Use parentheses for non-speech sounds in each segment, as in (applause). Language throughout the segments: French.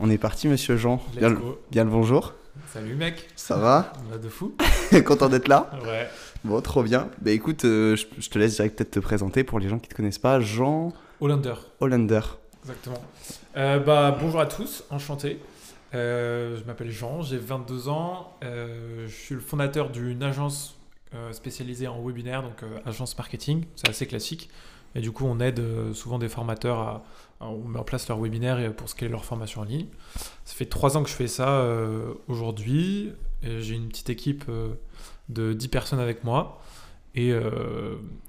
On est parti, monsieur Jean. Bien, le- go. bien le bonjour. Salut mec, Ça va on a de fou. (laughs) Content d'être là Ouais. Bon, trop bien. Bah écoute, euh, je, je te laisse direct peut-être te présenter pour les gens qui te connaissent pas. Jean Hollander, Hollander. exactement. Euh, bah, bonjour à tous, enchanté. Euh, je m'appelle Jean, j'ai 22 ans. Je suis le fondateur d'une agence spécialisée en webinaire, donc agence marketing. C'est assez classique. Et du coup, on aide euh, souvent des formateurs à, On met en place leur webinaire pour scaler leur formation en ligne. Ça fait trois ans que je fais ça euh, aujourd'hui. J'ai une petite équipe euh, de 10 personnes avec moi. Et,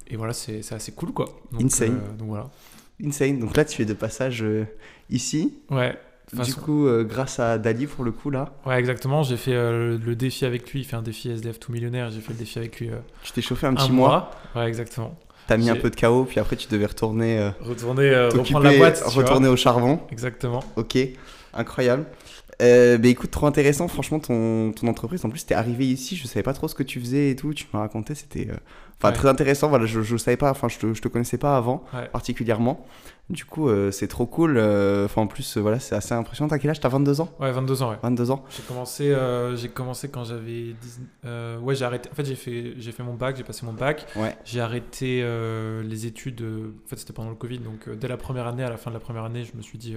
et voilà, c'est assez cool quoi. Donc, Insane. euh, donc voilà. Insane. Donc là, tu es de passage ici. Ouais. toute Du façon- coup, euh, grâce à Dali, pour le coup, là, Ouais, exactement. J'ai fait euh, le, défi avec lui. Il fait un défi SDF tout millionnaire. J'ai fait le défi avec lui tu t'es chauffé un un, petit mois. mois. Ouais, exactement. T'as mis un peu de chaos, puis après, tu devais retourner, euh, Retourner, euh, reprendre la boîte. retourner au charbon. Exactement. Ok, incroyable. Euh, bah écoute, trop intéressant, franchement, ton, ton entreprise. En plus, t'es arrivé ici, je savais pas trop ce que tu faisais et tout. Tu m'as raconté, c'était euh, enfin Ouais. très intéressant. Voilà, je, je savais pas, enfin, je te, je te connaissais pas avant, Ouais. particulièrement. Du coup, euh, c'est trop cool. euh, Enfin, en plus, voilà, c'est assez impressionnant. T'as quel âge? T'as 22 ans? Ouais, 22 ans. Ouais. 22 ans J'ai commencé, j'ai commencé quand j'avais 10... euh, ouais, j'ai arrêté. En fait, j'ai fait, j'ai fait mon bac, j'ai passé mon bac. Ouais. J'ai arrêté les études. En fait, c'était pendant le Covid, donc dès la première année, à la fin de la première année, je me suis dit,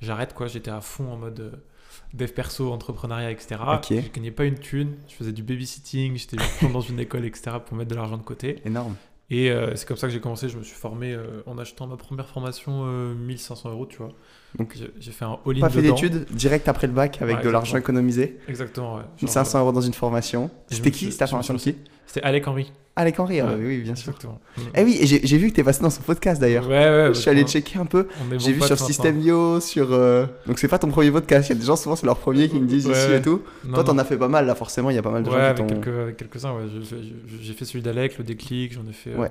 j'arrête quoi. J'étais à fond en mode euh, dev perso, entrepreneuriat, etc. Ok. Je gagnais pas une thune. Je faisais du babysitting. J'étais (laughs) dans une école, etc. pour mettre de l'argent de côté. Énorme. Et euh, c'est comme ça que j'ai commencé. Je me suis formé euh, en achetant ma première formation euh, 1500 euros, tu vois. Donc, J'ai fait un all-in Pas fait d'études, direct après le bac, avec Ouais, de l'argent économisé. Exactement, ouais. Genre, 1500 euros dans une formation. C'était qui C'était la formation de qui C'était Alec Henry. Alec Henry, ah Ouais. oui, bien sûr. Eh oui, j'ai vu que t'es passé dans son podcast d'ailleurs. Ouais, ouais. je suis allé checker un peu. J'ai vu sur. System.io, sur. euh, Donc c'est pas ton premier podcast. Il y a des gens souvent c'est leur premier qui me disent Ouais, ici et tout. Non, Toi t'en as fait pas mal là, forcément. Il y a pas mal de Ouais, gens qui avec, quelques, avec quelques-uns, ouais. J'ai fait celui d'Alec, le déclic, j'en ai fait. euh, Ouais.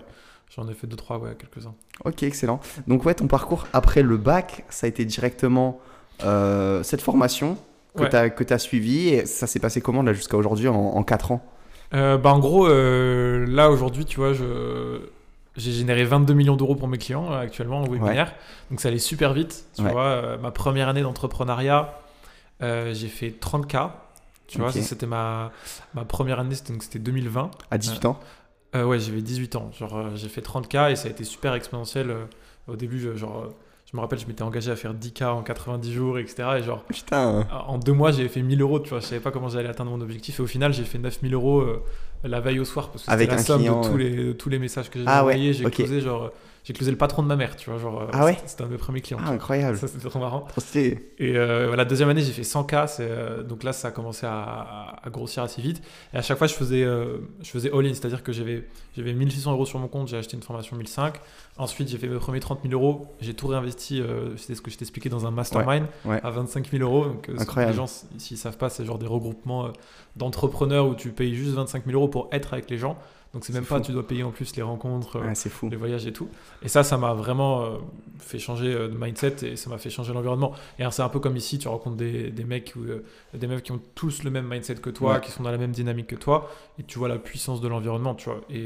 J'en ai fait deux, trois, ouais, quelques-uns. Ok, excellent. Donc ouais, ton parcours après le bac, ça a été directement euh, cette formation que Ouais. t'as que t'as suivie. Et ça s'est passé comment là jusqu'à aujourd'hui en, en 4 ans? Euh, bah, en gros, euh, là, aujourd'hui, tu vois, je. J'ai généré 22 millions d'euros pour mes clients euh, actuellement en webinaire. Donc ça allait super vite. Tu Ouais. vois, euh, ma première année d'entrepreneuriat, euh, j'ai fait 30K. Tu vois, c'était ma, ma première année, c'était donc c'était 2020. À 18 ans ouais, j'avais 18 ans. Genre, j'ai fait 30K et ça a été super exponentiel. au début, genre, je me rappelle, je m'étais engagé à faire 10K en 90 jours, etc. Et genre, Putain. en deux mois, j'ai fait 1000 euros. Tu vois, je savais pas comment j'allais atteindre mon objectif. Et au final, j'ai fait 9000 euros euh, la veille au soir parce que c'était la somme client, de tous, ouais. les, de tous les messages que j'ai Ah ouais, envoyés. J'ai ok. closé, genre, euh, j'ai closé le patron de ma mère. Tu vois, genre, euh, Ah ouais c'était- un de mes premiers clients. Ah, incroyable. Ça, c'était trop marrant. Et euh, voilà, deuxième année, j'ai fait 100K. c'est, euh, donc là, ça a commencé à, grossir assez vite. Et à chaque fois, je faisais, euh, je faisais all-in, c'est-à-dire que j'avais, j'avais 1600 euros sur mon compte, j'ai acheté une formation 1005. Ensuite, j'ai fait mes premiers 30 000 euros. J'ai tout réinvesti, c'était ce que je t'expliquais dans un mastermind ouais. à 25 000 euros. Donc, Incroyable. Les gens, s'ils savent pas, c'est genre des regroupements d'entrepreneurs où tu payes juste 25 000 euros pour être avec les gens. Donc c'est même pas, fou. tu dois payer en plus les rencontres. euh, Ouais, c'est fou. les voyages et tout. Et ça, ça m'a vraiment euh, fait changer euh, de mindset et ça m'a fait changer l'environnement. Et c'est un peu comme ici, tu rencontres des, des mecs ou des meufs qui ont tous le même mindset que toi, Ouais. qui sont dans la même dynamique que toi, et tu vois la puissance de l'environnement, tu vois. Et,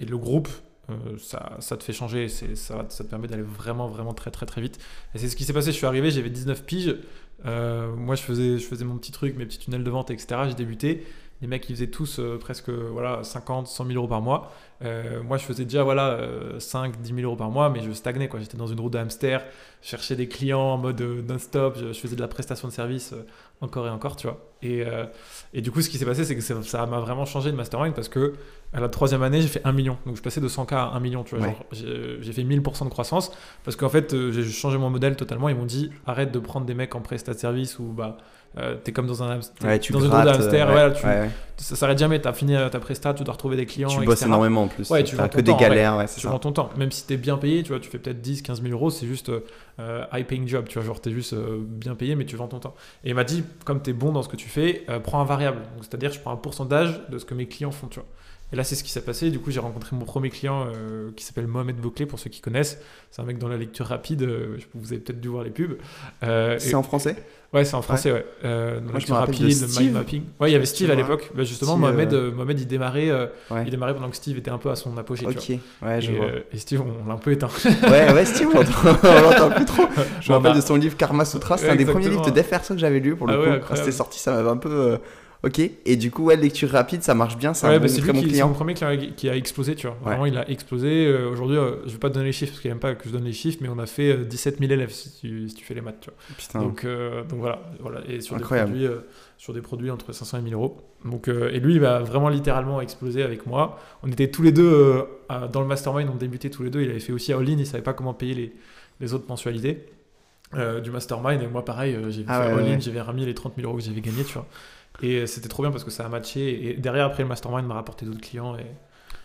et le groupe, euh, ça, ça te fait changer, ça te permet d'aller vraiment, vraiment très, très, très vite. Et c'est ce qui s'est passé. Je suis arrivé, j'avais 19 piges. Euh, moi, je faisais, je faisais mon petit truc, mes petits tunnels de vente, etc. J'ai débuté. Les mecs, ils faisaient tous euh, presque voilà, 50, 100 000 euros par mois. Euh, moi, je faisais déjà voilà, euh, 5, 10 000 euros par mois, mais je stagnais. quoi. J'étais dans une roue de hamster, je cherchais des clients en mode euh, non-stop, je, je faisais de la prestation de service euh, encore et encore, tu vois. Et, et du coup, ce qui s'est passé, c'est que ça m'a vraiment changé de mastermind parce que à la troisième année, j'ai fait 1 million. Donc, je passais de 100K à 1 million, tu vois. Ouais. J'ai fait 1000% de croissance parce qu'en fait, j'ai changé mon modèle totalement. Ils m'ont dit arrête de prendre des mecs en prestat de service ou bah. euh, t'es comme dans un hamster, Ouais, tu dans une roue hamster, euh, ouais, tu, ouais, ouais. ça s'arrête jamais, t'as fini ta presta, tu dois retrouver des clients, Tu etc. bosses énormément en plus. Ouais, tu vends que des temps, galères, ouais, Tu ça. vends ton temps, même si t'es bien payé, tu vois, tu fais peut-être 10, 15 000 euros, c'est juste euh, high paying job, tu vois, genre t'es juste euh, bien payé, mais tu vends ton temps. Et il m'a dit, comme t'es bon dans ce que tu fais, euh, prends un variable. C'est-à-dire, je prends un pourcentage de ce que mes clients font, tu vois. Et là, c'est ce qui s'est passé. Du coup, j'ai rencontré mon premier client euh, qui s'appelle Mohamed Bouclé, pour ceux qui connaissent. C'est un mec dans la lecture rapide. euh, vous avez peut-être dû voir les pubs. Euh, et- C'est en français? Ouais, c'est en français, ouais. Moi, je lecture me rappelle de rapide, Steve. mind mapping. Ouais, il y avait Steve à Ouais. l'époque. Bah, justement, Steve, Mohamed, Mohamed, il démarrait, Ouais. il démarrait pendant que Steve était un peu à son apogée. tu Ok, vois. ouais, je et, vois. et Steve, on l'a un peu éteint. (laughs) Ouais, ouais, Steve, on l'entend plus trop. Je me rappelle a- de son livre Karma Sutra, c'est Ouais, un des premiers livres de perso que j'avais lu pour le Ah ouais, coup. Quand incroyable. c'était sorti, ça m'avait un peu. Euh, Ok, et du coup, ouais, lecture rapide, ça marche bien, c'est Ouais, un bah, bon, c'est très lui bon qui, c'est client. mon premier client qui a explosé, tu vois. Ouais. Vraiment, il a explosé. Euh, Aujourd'hui, euh, je vais pas te donner les chiffres parce qu'il aime pas que je donne les chiffres, mais on a fait euh, 17 000 élèves si tu, si tu fais les maths, tu vois. Putain, Donc, euh, donc voilà, voilà. Et sur des, produits, euh, sur des produits entre 500 et 1000 euros. Donc, euh, et lui, il va vraiment littéralement exploser avec moi. On était tous les deux euh, à- dans le mastermind, on débutait tous les deux. Il avait fait aussi all-in, il savait pas comment payer les, les autres mensualités euh, du mastermind. Et moi, pareil, euh, j'ai Ah fait all-in, j'avais remis les 30 000 euros que j'avais gagnés, tu vois. Et c'était trop bien parce que ça a matché. Et derrière, après, le mastermind m'a rapporté d'autres clients et,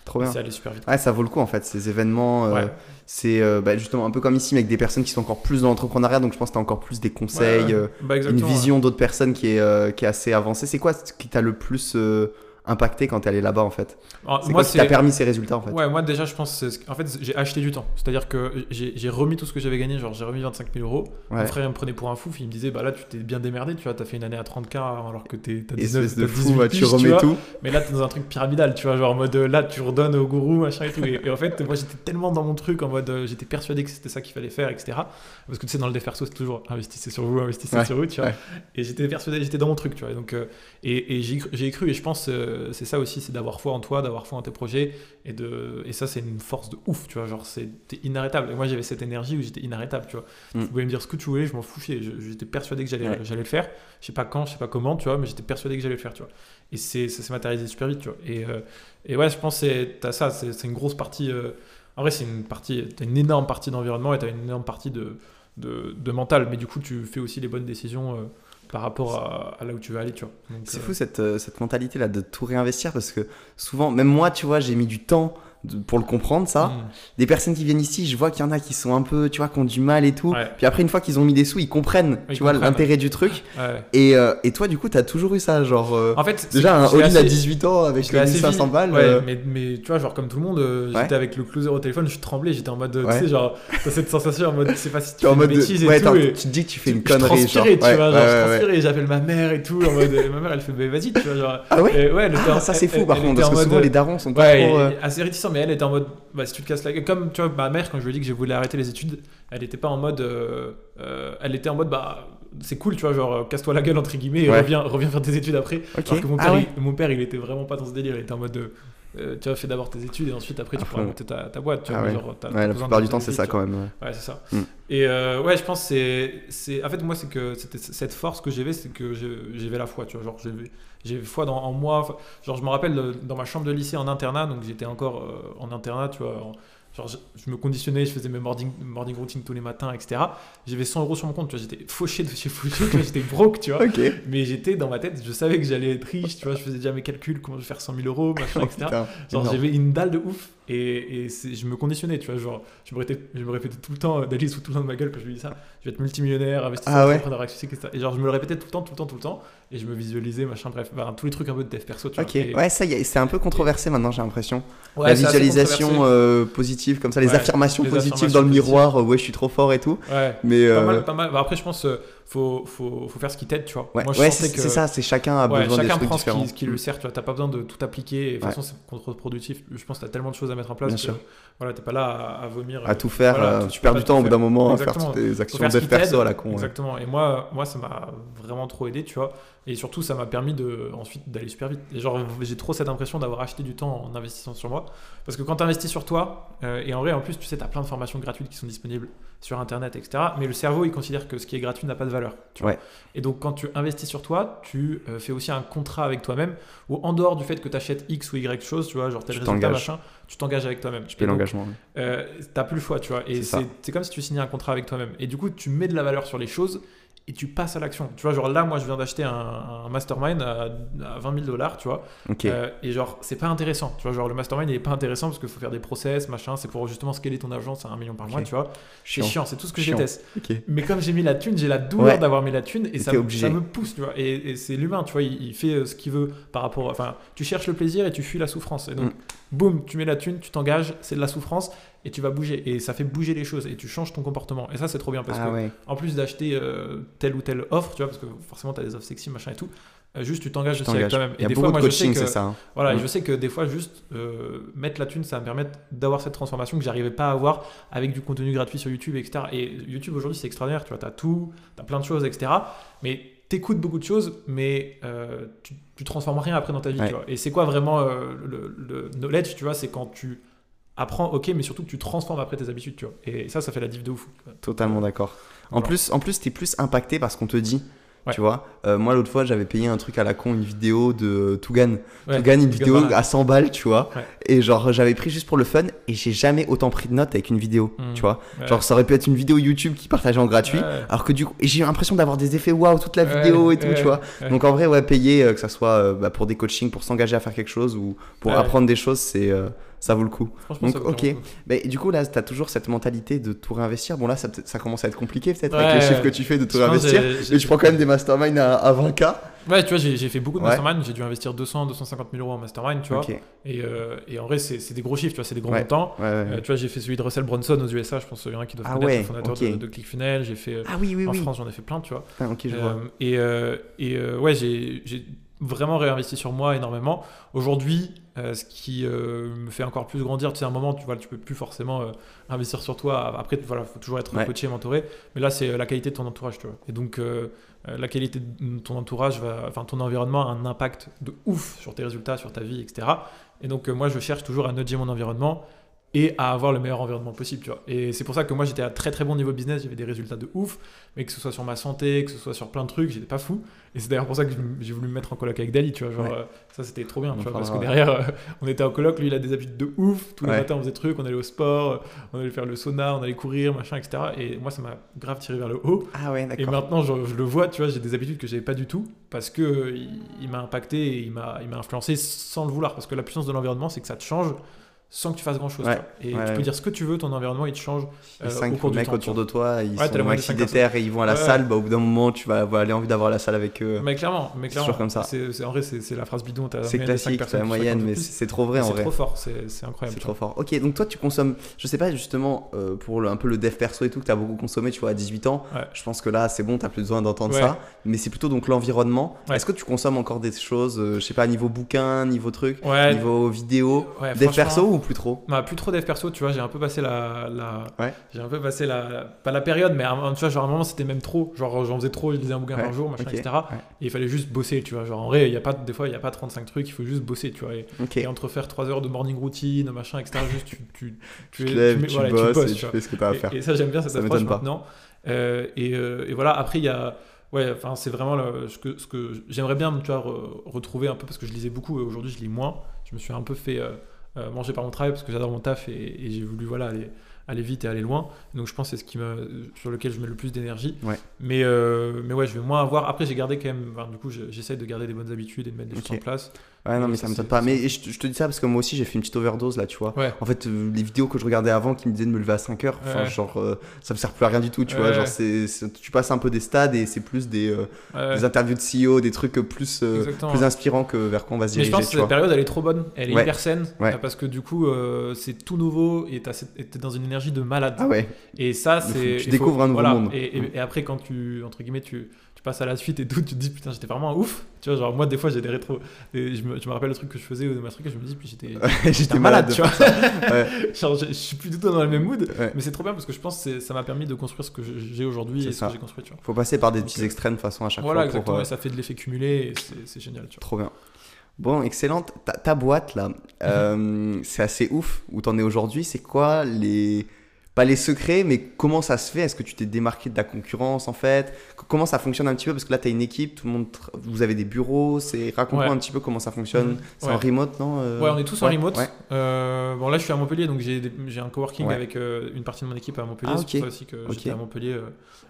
trop bien. c'est allé super vite. Ouais, ça vaut le coup en fait, ces événements. euh. C'est euh, bah, justement un peu comme ici, mais avec des personnes qui sont encore plus dans l'entrepreneuriat, donc je pense que tu as encore plus des conseils, Ouais, euh, bah, une vision d'autres personnes qui est, qui est assez avancée. C'est quoi ce qui t'a le plus impacté quand t'es allé là-bas en fait Alors, C'est quoi qui t'a permis ces résultats en fait Ouais, moi déjà, je pense, en fait, j'ai acheté du temps. C'est-à-dire que j'ai j'ai remis tout ce que j'avais gagné, genre j'ai remis 25 000 euros. Ouais. Mon frère il me prenait pour un fou, il me disait, bah là, tu t'es bien démerdé, tu vois, t'as fait une année à 30K alors que t'es- t'as 19, Espèce de fou, 18 bah, tu remets tout. Mais là, t'es dans un truc pyramidal, tu vois, genre en mode euh, là, tu redonnes au gourou, machin et tout. Et, et en fait, moi, j'étais tellement dans mon truc, en mode, euh, j'étais persuadé que c'était ça qu'il fallait faire, etc. Parce que tu sais, dans le dev perso, c'est toujours investissez sur vous, investissez Ouais, sur vous, tu vois. ouais. Et j'étais persuadé, j'étais dans mon truc, tu vois. Donc, euh, et et j'y cru- et je pense euh, c'est ça aussi, c'est d'avoir foi en toi, d'avoir foi en tes projets. Et, de, et ça, c'est une force de ouf, tu vois. Genre, c'était inarrêtable. Et moi, j'avais cette énergie où j'étais inarrêtable, tu vois. Mm. Tu pouvais me dire ce que tu voulais, je m'en. Je- J'étais persuadé que j'allais Ouais. j'allais le faire. Je sais pas quand, je sais pas comment, tu vois, mais j'étais persuadé que j'allais le faire, tu vois. Et c'est, ça s'est matérialisé super vite, tu vois. Et, euh, et ouais, je pense que c'est- t'as ça, c'est, c'est une grosse partie. euh, en vrai, c'est une partie, t'as une énorme partie d'environnement et t'as une énorme partie de, de, de mental. Mais du coup, tu fais aussi les bonnes décisions euh, par rapport à, à là où tu veux aller, tu vois. C'est euh, fou cette, euh, cette mentalité là de tout réinvestir parce que souvent, même moi, tu vois, j'ai mis du temps de- pour le comprendre ça. mm. Des personnes qui viennent ici, je vois qu'il y en a qui sont un peu, tu vois, qui ont du mal et tout. Ouais. Puis après, une fois qu'ils ont mis des sous, ils comprennent, Ils tu vois, l'intérêt du truc. Ouais. Et, euh, et toi, du coup, t'as toujours eu ça, genre. euh, En fait, déjà, un l'ai all-in à assez- 18 ans avec je l'ai assez 1500 vite. balles. Ouais, euh, mais, mais tu vois, genre comme tout le monde, euh, j'étais avec le closer au téléphone, je tremblais, j'étais en mode, tu sais, genre, t'as cette sensation en mode, c'est pas si tu en fais mode. une de- bêtise ouais, et tout. et- tu te dis que tu fais une connerie, genre. tu vois, je j'appelle ma mère et tout, en mode, ma mère, elle fait, vas-y, tu vois, genre. Ah ouais ouais, Ah, en- ça, c'est fou par contre, parce en que souvent les darons sont pas Ouais, trop. Mais elle était en mode, bah, si tu te casses la gueule, comme tu vois, ma mère, quand je lui ai dit que je voulais arrêter les études, elle était pas en mode, euh, euh, elle était en mode, bah, c'est cool, tu vois, genre, euh, casse-toi la gueule, entre guillemets, et Ouais. reviens, reviens faire tes études après. Ok. Alors que mon Ah père, ouais. il, mon père, il était vraiment pas dans ce délire, il était en mode, de, euh, tu vois, fais d'abord tes études et ensuite après tu pourras monter ta, ta boîte, tu Ah vois, ouais. genre, la plupart du temps, c'est ça quand même. ouais. Ouais, c'est ça. Mm. Et euh, ouais, je pense que c'est, c'est. En fait, moi, c'est que cette force que j'avais, c'est que j'avais la foi, tu vois. Genre, j'avais, j'avais foi dans, en moi. Genre, je me rappelle euh, dans ma chambre de lycée en internat, donc j'étais encore euh, en internat, tu vois. en- Genre, je, je me conditionnais, je faisais mes morning, morning tous les matins, etc. J'avais 100 euros sur mon compte, tu vois. J'étais fauché de (laughs) chez fauché. J'étais broke, tu vois. (laughs) Mais j'étais dans ma tête, je savais que j'allais être riche, tu vois. Je faisais déjà mes calculs, comment je vais faire 100 000 euros, machin, Oh, etc. putain, Genre j'avais une dalle de ouf et, je me conditionnais, tu vois, genre je me répétais, je me répétais tout le temps, euh, Daily sous tout le temps de ma gueule quand je lui dis ça, je vais être multimillionnaire, investisseur, Ah ouais entrepreneur etc. Et genre je me le répétais tout le temps, tout le temps, tout le temps et je me visualisais, machin, bref, ben, tous les trucs un peu de dev perso, tu Ok, vois. Et- ouais, ça, y est, c'est un peu controversé maintenant, j'ai l'impression. Ouais, la visualisation euh, positive, comme ça, les Ouais, affirmations les positives affirmations dans le positives. miroir, euh, ouais, je suis trop fort et tout. Ouais. Mais Pas mal, pas mal. Bah, après, je pense faut, faut, faut faire ce qui t'aide, tu vois. ouais, Moi, je ouais, c'est que c'est ça, c'est chacun a Ouais, besoin des chacun prend ce qui, ce qui le sert, tu vois. T'as pas besoin de tout appliquer. Et de toute Ouais. façon, c'est contre-productif. Je pense que t'as tellement de choses à mettre en place Bien que sûr. voilà, t'es pas là à, à vomir. À tout faire, Voilà, euh, tu perds du temps au bout d'un moment à faire Exactement. toutes tes Faut actions t'aide. perso à la con. Exactement. Et moi, moi, ça m'a vraiment trop aidé, tu vois. Et surtout, ça m'a permis de ensuite d'aller super vite. Et genre, j'ai trop cette impression d'avoir acheté du temps en investissant sur moi. Parce que quand tu investis sur toi, euh, et en vrai, en plus, tu sais, tu as plein de formations gratuites qui sont disponibles sur Internet, etc. Mais le cerveau, il considère que ce qui est gratuit n'a pas de valeur. Tu vois. Ouais. Et donc, quand tu investis sur toi, tu euh, fais aussi un contrat avec toi-même, où en dehors du fait que tu achètes X ou Y chose, tu vois, genre tel Tu résultat, machin, tu t'engages avec toi-même. Tu payes l'engagement. ouais. euh, t'as plus le choix, tu vois. Et c'est comme si tu signais un contrat avec toi-même. Et du coup, tu mets de la valeur sur les choses et tu passes à l'action. Tu vois, genre là, moi, je viens d'acheter un, un mastermind à, à 20 000 dollars, tu vois. Ok. Euh, et genre, c'est pas intéressant. Tu vois, genre, le mastermind, il est pas intéressant parce qu'il faut faire des process, machin. C'est pour justement scaler ton argent, c'est un million par mois, tu vois. C'est Chiant. chiant, c'est tout ce que je déteste. Mais comme j'ai mis la thune, j'ai la douleur Ouais. d'avoir mis la thune et ça, me- obligé. ça me pousse, tu vois. Et, et c'est l'humain, tu vois, il, il fait euh, ce qu'il veut par rapport. Enfin, tu cherches le plaisir et tu fuis la souffrance. Et donc, Mm. Boum, tu mets la thune, tu t'engages, c'est de la souffrance. et tu vas bouger et ça fait bouger les choses et tu changes ton comportement et ça c'est trop bien parce Ah que ouais. en plus d'acheter euh, telle ou telle offre tu vois parce que forcément tu as des offres sexy machin et tout euh, juste tu t'engages aussi avec toi-même a des fois de moi je sais que ça. hein. voilà, et Mm. je sais que des fois, juste euh, mettre la thune, ça va me permettre d'avoir cette transformation que j'arrivais pas à avoir avec du contenu gratuit sur YouTube, etc. Et YouTube aujourd'hui, c'est extraordinaire, tu vois, t'as tout, t'as plein de choses, etc. Mais t'écoutes beaucoup de choses, mais euh, tu, tu transformes rien après dans ta vie, Ouais. tu vois. Et c'est quoi vraiment euh, le, le knowledge, tu vois, c'est quand tu apprends, ok, mais surtout que tu transformes après tes habitudes, tu vois. Et ça, ça fait la diff de ouf. Totalement d'accord. En Voilà. plus, en plus, t'es plus impacté parce qu'on te dit. Ouais. Tu vois, Euh, moi l'autre fois j'avais payé un truc à la con, une vidéo de Tougan. Ouais, Tougan, une vidéo à 100 balles, tu vois. Ouais. Et genre j'avais pris juste pour le fun et j'ai jamais autant pris de notes avec une vidéo, Mm. tu vois. Genre ça aurait pu être une vidéo YouTube qui partageait en gratuit. Alors que du coup, j'ai eu l'impression d'avoir des effets waouh toute la vidéo et tout, tu vois. Donc en vrai, ouais, payer, euh, que ça soit euh, bah, pour des coachings, pour s'engager à faire quelque chose ou pour apprendre des choses, c'est ça vaut le coup. Donc, ça vaut ok. Mais du coup, là, t'as toujours cette mentalité de tout réinvestir. Bon, là, ça, commence à être compliqué peut-être Ouais. avec les chiffres que tu fais de tout Je réinvestir. Mais tu prends quand même des masterminds à, à 20K. Ouais, tu vois, j'ai fait beaucoup de Ouais. mastermind, j'ai dû investir 200, 250 000 euros en mastermind, tu vois. Ok. Et, euh, et en vrai, c'est des gros chiffres, tu vois, c'est des gros Ouais. montants. Ouais, ouais, ouais. Euh, tu vois, j'ai fait celui de Russell Brunson aux USA, je pense qu'il y en a qui doivent Ah connaître, ouais, le fondateur de, de ClickFunnels. J'ai fait euh, Ah oui, oui, en oui. France, j'en ai fait plein, tu vois. Ah, ok, je Euh, vois. et et ouais, j'ai vraiment réinvesti sur moi énormément. Aujourd'hui, euh, ce qui euh, me fait encore plus grandir, tu sais, à un moment, tu vois, tu peux plus forcément euh, investir sur toi. Après, voilà, faut toujours être Ouais. coaché, mentoré. Mais là, c'est la qualité de ton entourage, tu vois. Et donc, la qualité de ton entourage, va, enfin, ton environnement a un impact de ouf sur tes résultats, sur ta vie, etc. Et donc, moi, je cherche toujours à nudger mon environnement et à avoir le meilleur environnement possible, tu vois. Et c'est pour ça que moi, j'étais à très très bon niveau business, j'avais des résultats de ouf, mais que ce soit sur ma santé, que ce soit sur plein de trucs, j'étais pas fou. Et c'est d'ailleurs pour ça que j'ai voulu me mettre en coloc avec Dali, tu vois. Genre, Ouais. euh, ça, c'était trop bien, tu vois, parce que derrière, euh, on était en coloc, lui, il a des habitudes de ouf. Tous les Ouais. matins, on faisait des trucs, on allait au sport, euh, on allait faire le sauna, on allait courir, machin, etc. Et moi, ça m'a grave tiré vers le haut. Ah ouais, Et maintenant, je, je le vois, tu vois, j'ai des habitudes que j'avais pas du tout parce que il, il m'a impacté et il m'a influencé sans le vouloir. Parce que la puissance de l'environnement, c'est que ça te change sans que tu fasses grand chose. Ouais, Et ouais, tu peux dire ce que tu veux, ton environnement, il te change Les euh, 5 au cours du mecs temps. autour de toi, ils sont maxi déter et ils vont à la salle. Bah, au bout d'un moment, tu vas aller envie d'avoir la salle avec eux. Mais clairement, mais C'est clairement, toujours comme ça. C'est, c'est- en vrai, c'est, c'est la phrase bidon. C'est classique, c'est la moyenne, mais c'est c'est trop vrai en c'est vrai. trop fort, c'est, c'est incroyable. C'est tu trop fort. Ok, donc toi tu consommes, je sais pas justement euh, pour le, un peu le dev perso et tout que tu as beaucoup consommé, tu vois, à 18 ans. Ouais. Je pense que là c'est bon, t'as plus besoin d'entendre ça. Mais c'est plutôt donc l'environnement. Est-ce que tu consommes encore des choses, euh, je sais pas, niveau bouquin, niveau truc, niveau vidéo, dev perso ou plus trop? Bah, plus trop dev perso, tu vois, j'ai un peu passé la, la Ouais. j'ai un peu passé la, pas la période, mais un- tu vois, genre à un moment c'était même trop, genre j'en faisais trop, je lisais un bouquin Ouais, par jour, machin, etc. ouais. Et il fallait juste bosser, tu vois, genre en vrai, il y a pas, des fois il y a pas 35 trucs, il faut juste bosser, tu vois, et, entre faire 3 heures de morning routine, machin, etc. Juste tu, tu, (laughs) Tu lèves, mets- tu, voilà, bosses bosses, et tu tu fais ce que t'as à faire. Et, ça, j'aime bien cette Ça approche maintenant. Euh, et, euh, et voilà, après, il y a. Ouais, enfin, c'est vraiment le- ce que, ce que j'aimerais bien tu vois, re- retrouver un peu parce que je lisais beaucoup et aujourd'hui je lis moins. Je me suis un peu fait euh, euh, manger par mon travail parce que j'adore mon taf et, et j'ai voulu voilà, aller, aller vite et aller loin. Donc je pense que c'est ce qui me, sur lequel je mets le plus d'énergie. Ouais. Mais, euh, mais ouais, je vais moins avoir. Après, j'ai gardé quand même. enfin, du coup, je- j'essaie de garder des bonnes habitudes et de mettre des choses en place. Ouais, non, mais ça, ça me tente pas. Mais je, te- je te dis ça parce que moi aussi j'ai fait une petite overdose là, tu vois. Ouais. En fait, euh, les vidéos que je regardais avant qui me disaient de me lever à 5 heures, enfin, Ouais. genre, euh, ça me sert plus à rien du tout, tu vois. Ouais. Genre, c'est, c'est- tu passes un peu des stades et c'est plus des, euh, des interviews de CEO, des trucs plus, euh, plus inspirants que vers quoi on va se Mais je diriger, pense que cette vois. période, elle est trop bonne. Elle est hyper saine. Euh, Parce que du coup, euh, c'est tout nouveau et t'es dans une énergie de malade. Ah ouais, Et ça, faut- c'est. tu découvres un nouveau voilà. monde. Et, et- et après, quand tu, entre guillemets, tu, tu passes à la suite et tout, tu te dis, putain, j'étais vraiment un ouf. Tu vois, genre, moi, des fois, j'ai des rétro. et je, me, je me rappelle le truc que je faisais ou ma truc et je me dis, puis j'étais. (laughs) malade, tu vois. (laughs) Ouais. genre, je, je suis plus du tout dans le même mood. Ouais. Mais c'est trop bien parce que je pense que ça m'a permis de construire ce que j'ai aujourd'hui et ce que j'ai construit, tu vois. Faut passer par des Donc, petits euh, extrêmes de façon à chaque Voilà, fois. exactement. Pour, euh, Et ça fait de l'effet cumulé et c'est c'est génial, tu vois. Trop bien. Bon, excellente. Ta, ta boîte là, euh, c'est assez ouf où t'en es aujourd'hui. C'est quoi les. Pas les secrets, mais comment ça se fait? Est-ce que tu t'es démarqué de la concurrence en fait? Comment ça fonctionne un petit peu? Parce que là, t'as une équipe, tout le monde. Vous avez des bureaux. C'est Raconte-moi Ouais. un petit peu comment ça fonctionne. Mhm. C'est Ouais. en remote, non euh? Ouais, on est tous en remote. Euh, bon, là, je suis à Montpellier, donc j'ai des- j'ai un coworking avec euh, une partie de mon équipe à Montpellier. Ah, C'est pour ça aussi que Ok. j'étais à Montpellier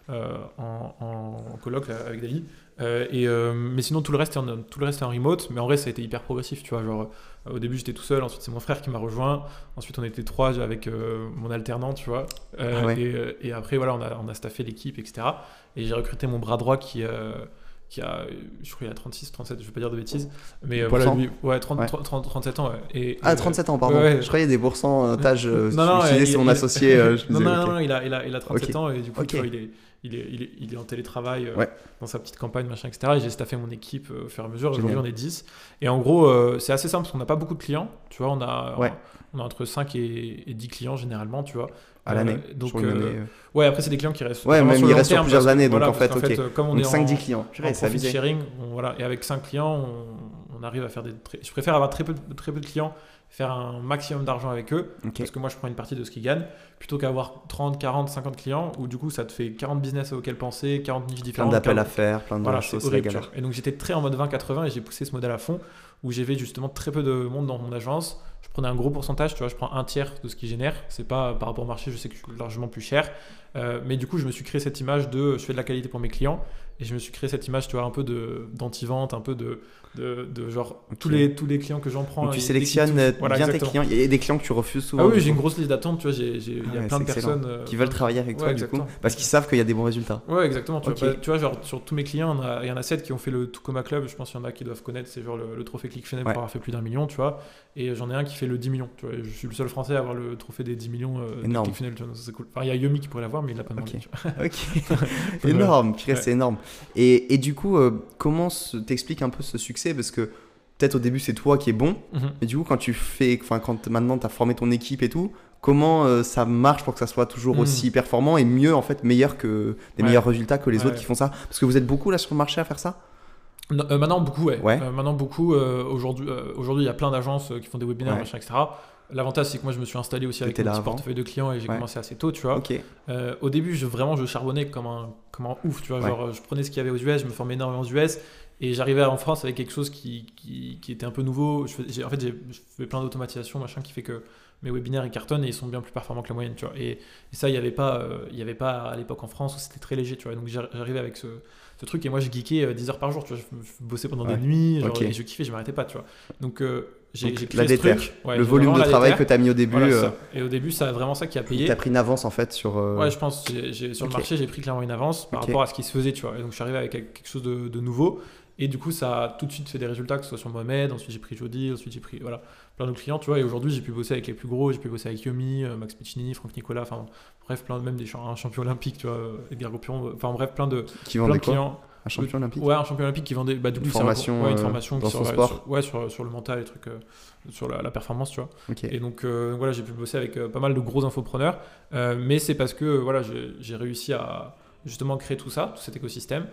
en, en, là, avec Dali. Euh, et, mais sinon, tout le, reste est en, tout le reste est en remote. Mais en vrai, ça a été hyper progressif. Tu vois, genre, au début, j'étais tout seul. Ensuite, c'est mon frère qui m'a rejoint. Ensuite, on était trois avec euh, mon alternant, tu vois. Euh, Ah ouais. et, euh, et après, voilà, on a, on a staffé l'équipe, etc. Et j'ai recruté mon bras droit qui, euh, qui a, je crois, il a 36, 37, je vais pas dire de bêtises, mais euh, voilà, lui, ouais, 30, Ouais. 30, 37 ans. Et, Ah, euh, 37 ans, pardon. ouais. Je croyais des pourcentages. euh, Non, non, c'est mon associé. euh, non, non, non, non, il a, il a, il a 37 Ok. ans et du coup, Ok. tu vois, il est, il est, il est, il est en télétravail euh, Ouais. dans sa petite campagne, machin, etc. Et j'ai staffé mon équipe euh, au fur et à mesure. Aujourd'hui, on est 10. Et en gros, euh, c'est assez simple parce qu'on n'a pas beaucoup de clients. Tu vois, on a, Ouais. on a entre 5 et, et 10 clients généralement, tu vois. À l'année. Euh, donc, euh, année. Ouais, après, c'est des clients qui restent. Ouais, même ils restent sur plusieurs que- années, donc voilà, en fait, parce qu'en ok. euh, comme on Donc est 5-10 en, clients. en Purée, c'est profit sharing, on- voilà, et avec 5 clients, on, on arrive à faire des. très- Je préfère avoir très peu, très peu de clients, faire un maximum d'argent avec eux, parce que moi je prends une partie de ce qu'ils gagnent, plutôt qu'avoir 30, 40, 50 clients, où du coup ça te fait 40 business auxquels penser, 40 niches Plein différentes. d'appels 40 à faire, plein de Voilà, choses, galère. Et donc j'étais très en mode 20-80 et j'ai poussé ce modèle à fond, où j'avais justement très peu de monde dans mon agence. Je prenais un gros pourcentage, tu vois, je prends un tiers de ce qu'ils génèrent. C'est pas par rapport au marché, je sais que je suis largement plus cher. Euh, mais du coup, je me suis créé cette image de je fais de la qualité pour mes clients et je me suis créé cette image, tu vois, un peu d'anti-vente, un peu de, de, de genre tous, les, tous les clients que j'en prends. Donc tu sélectionnes euh, Voilà, bien tes clients. Il y a des clients que tu refuses souvent. Ah oui, j'ai une grosse liste d'attente, tu vois, il y Ah a ouais, plein de personnes. euh, qui veulent travailler avec Ouais, toi du coup. Parce qu'ils savent qu'il y a des bons résultats. Ouais, exactement. Tu, vois, bah, tu vois, genre sur tous mes clients, il y en a 7 qui ont fait le Tukoma Club. Je pense qu'il y en a qui doivent connaître. C'est genre le, le trophée ClickFunnels Ouais. pour avoir fait plus d'un million, tu vois. Et j'en ai un qui fait le 10 millions. Tu vois. Je suis le seul français à avoir le trophée des 10 millions euh, de. ClickFunnels. tu vois, c'est cool. Enfin, il y a Yomi qui pourrait l'avoir, mais il l'a pas demandé. Ok. tu vois. Ok. (laughs) (laughs) énorme, c'est énorme. Et, et du coup, euh, comment t'expliques un peu ce succès? Parce que peut-être au début c'est toi qui es bon, Mhm. mais du coup quand tu fais, enfin quand maintenant tu as formé ton équipe et tout, comment euh, ça marche pour que ça soit toujours Mhm. aussi performant et mieux en fait, meilleur que des Ouais. meilleurs résultats que les Ouais. autres qui font ça? Parce que vous êtes beaucoup là sur le marché à faire ça? Non, euh, maintenant beaucoup, ouais. Ouais. Euh, maintenant beaucoup. Aujourd'hui, aujourd'hui, il y a plein d'agences qui font des webinaires, machin, etc. L'avantage, c'est que moi, je me suis installé aussi avec avant. portefeuille de clients et j'ai Ouais. commencé assez tôt, tu vois. Ok. Euh, au début, je, vraiment, je charbonnais comme un, comme un ouf, tu vois. Ouais. Genre, euh, je prenais ce qu'il y avait aux US, je me formais énormément aux US, et j'arrivais en France avec quelque chose qui, qui, qui était un peu nouveau. Je fais- j'ai- en fait, je fais plein d'automatisation, machin, qui fait que mes webinaires ils cartonnent et ils sont bien plus performants que la moyenne, tu vois. Et, et ça, il n'y avait pas, euh, y avait pas à l'époque en France où c'était très léger, tu vois. Donc j'ar- j'arrivais avec ce, ce truc et moi, je geekais euh, 10 heures par jour, tu vois. Je, je bossais pendant Ouais. des nuits, genre, et je kiffais, je m'arrêtais pas, tu vois. Donc euh, j'ai la déter. truc. Ouais, le volume de travail déter. que tu as mis au début, Voilà, c'est euh. Et au début, a vraiment ça qui a payé. tu as pris une avance en fait sur. euh, Ouais, je pense. sur le marché, j'ai pris clairement une avance par rapport à ce qui se faisait, tu vois. Et donc, je suis arrivé avec quelque chose de, de nouveau. Et du coup, ça a tout de suite fait des résultats, que ce soit sur Mohamed, ensuite j'ai pris Jody, ensuite j'ai pris voilà, plein d'autres clients, tu vois. Et aujourd'hui, j'ai pu bosser avec les plus gros, j'ai pu bosser avec Yomi, euh, Max Piccinini, Franck Nicolas, enfin bref, plein de, même des champ- un champion olympique, tu vois, Edgar Gopion, enfin bref, plein de, qui plein de clients. Un champion olympique Ouais, un champion olympique qui vendait bah, du Une coup, un- formation, ouais, une euh, formation dans qui son sur, sport. sur- ouais, sur, sur le mental, les trucs, euh, sur la, la performance, tu vois. Et donc euh, voilà, j'ai pu bosser avec euh, pas mal de gros infopreneurs, euh, mais c'est parce que euh, voilà, j'ai réussi à justement créer tout ça, tout cet écosystème.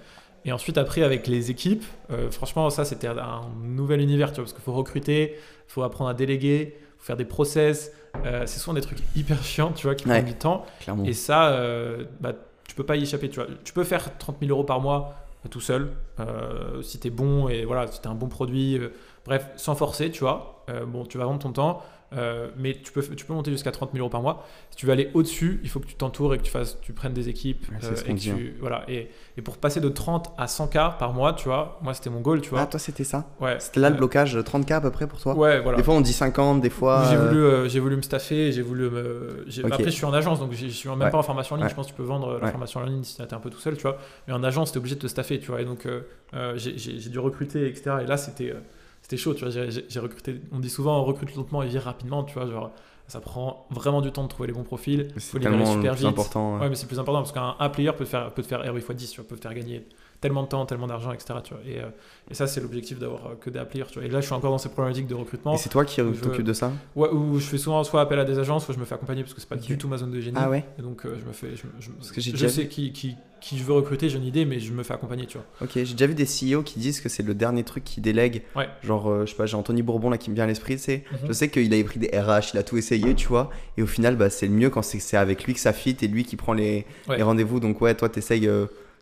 Et ensuite après avec les équipes, euh, franchement ça c'était un nouvel univers, tu vois, parce qu'il faut recruter, il faut apprendre à déléguer, faut faire des process. euh, c'est souvent des trucs hyper chiants, tu vois, qui Ouais. prennent du temps. Clairement. Et ça, euh, bah, tu peux pas y échapper. Tu, vois. tu peux faire 30 000 euros par mois euh, tout seul, euh, si tu bon et voilà, si tu un bon produit. euh, bref, sans forcer, tu vois. Euh, bon, tu vas vendre ton temps, euh, mais tu peux, tu peux monter jusqu'à 30 000 euros par mois. Si tu veux aller au-dessus, il faut que tu t'entoures et que tu, fasses, tu prennes des équipes. Ouais, euh, et, que hein. tu, voilà, et, et pour passer de 30 à 100K par mois, tu vois, moi c'était mon goal, tu vois. Ah, toi c'était ça ouais, C'était là le Euh, blocage, 30K à peu près pour toi Ouais, voilà. Des fois on dit 50, des fois. J'ai euh, voulu, euh, j'ai voulu me staffer, j'ai voulu me. j'ai- Ok. Après, je suis en agence, donc je suis même Ouais. pas en formation en ligne. Je pense que tu peux vendre euh, la formation en ligne si tu es un peu tout seul, tu vois. Mais en agence, tu es obligé de te staffer, tu vois. Et donc, euh, euh, j'ai- dû recruter, etc. Et là, c'était euh, c'était chaud, tu vois. J'ai- recruté. On dit souvent, on recrute lentement et vire rapidement, tu vois. Genre, ça prend vraiment du temps de trouver les bons profils. C'est tellement le super plus vite. important. Ouais, mais c'est plus important parce qu'un un player peut te faire, peut te faire ROI x 10, tu vois, peut te faire gagner tellement de temps, tellement d'argent, etc. Tu vois. Et, euh, et ça, c'est l'objectif d'avoir euh, que des. Et là, je suis encore dans ces problématiques de recrutement. Et c'est toi qui je- t'occupes de ça? Ouais, où je fais souvent soit appel à des agences, soit je me fais accompagner parce que c'est pas du tout ma zone de génie. Ah ouais? Et donc euh, je me fais. Je, je- Parce que j'ai je déjà sais vu- qui, qui, qui je veux recruter, j'ai une idée, mais je me fais accompagner, tu vois. Ok, j'ai déjà vu des CEO qui disent que c'est le dernier truc qu'ils délèguent. Ouais. Genre, je sais pas, j'ai Anthony Bourbon là qui me vient à l'esprit, c'est. Mhm. Je sais qu'il avait pris des RH, il a tout essayé, tu vois. Et au final, bah, c'est le mieux quand c'est c'est avec lui que ça fit et lui qui prend les, Ouais. les rendez-vous. Donc, ouais, toi, t'essayes.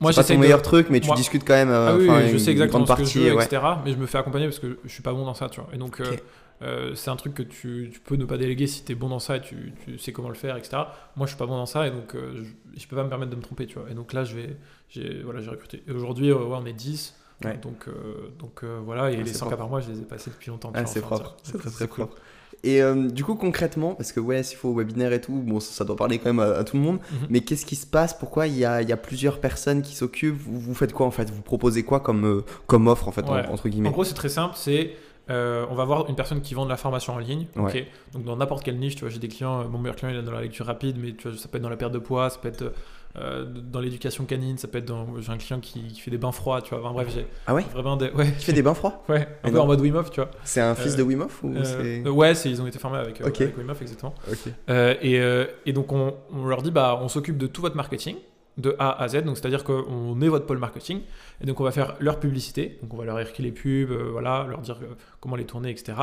Moi, c'est pas ton de- meilleur truc, mais tu Moi- discutes quand même. euh, Ah oui, je une sais exactement grande ce que partie, je veux, ouais. etc. Mais je me fais accompagner parce que je suis pas bon dans ça, tu vois. Et donc, euh, euh, c'est un truc que tu, tu peux ne pas déléguer si tu es bon dans ça et tu, tu sais comment le faire, etc. Moi, je suis pas bon dans ça et donc euh, je, je peux pas me permettre de me tromper, tu vois. Et donc là, je vais, j'ai voilà, j'ai recruté. Et aujourd'hui, ouais, on est 10. Ouais. Donc, donc voilà, et Ah, les c'est 100 propre. cas par mois, je les ai passés depuis longtemps. Ah, c'est propre, c'est très très cool. propre. Et euh, du coup, concrètement, parce que ouais, s'il faut webinaire et tout, bon, ça, ça doit parler quand même à, à tout le monde. Mhm. Mais qu'est-ce qui se passe? Pourquoi il y a, il y a plusieurs personnes qui s'occupent? Vous, vous faites quoi en fait? Vous proposez quoi comme, euh, comme offre en fait, en- entre En guillemets gros, c'est très simple. C'est euh, on va voir une personne qui vend de la formation en ligne. Donc dans n'importe quelle niche, tu vois, j'ai des clients. Mon meilleur client il est dans la lecture rapide, mais tu vois, ça peut être dans la perte de poids, ça peut être euh, dans l'éducation canine, ça peut être dans. J'ai un client qui, qui fait des bains froids, tu vois. Enfin, bref, j'ai Ah ouais vraiment des. Ouais. Tu fais des bains froids Ouais. Un peu en mode Wim Hof, tu vois. C'est un fils Euh, de Wim Hof ou Euh, euh, ouais, ils ont été formés avec, euh, Ok. avec Wim Hof, exactement. Ok. Euh, et, euh, et donc on, on leur dit bah on s'occupe de tout votre marketing de A à Z donc c'est à dire qu'on est votre pôle marketing et donc on va faire leur publicité donc on va leur écrire les pubs euh, voilà leur dire euh, comment les tourner etc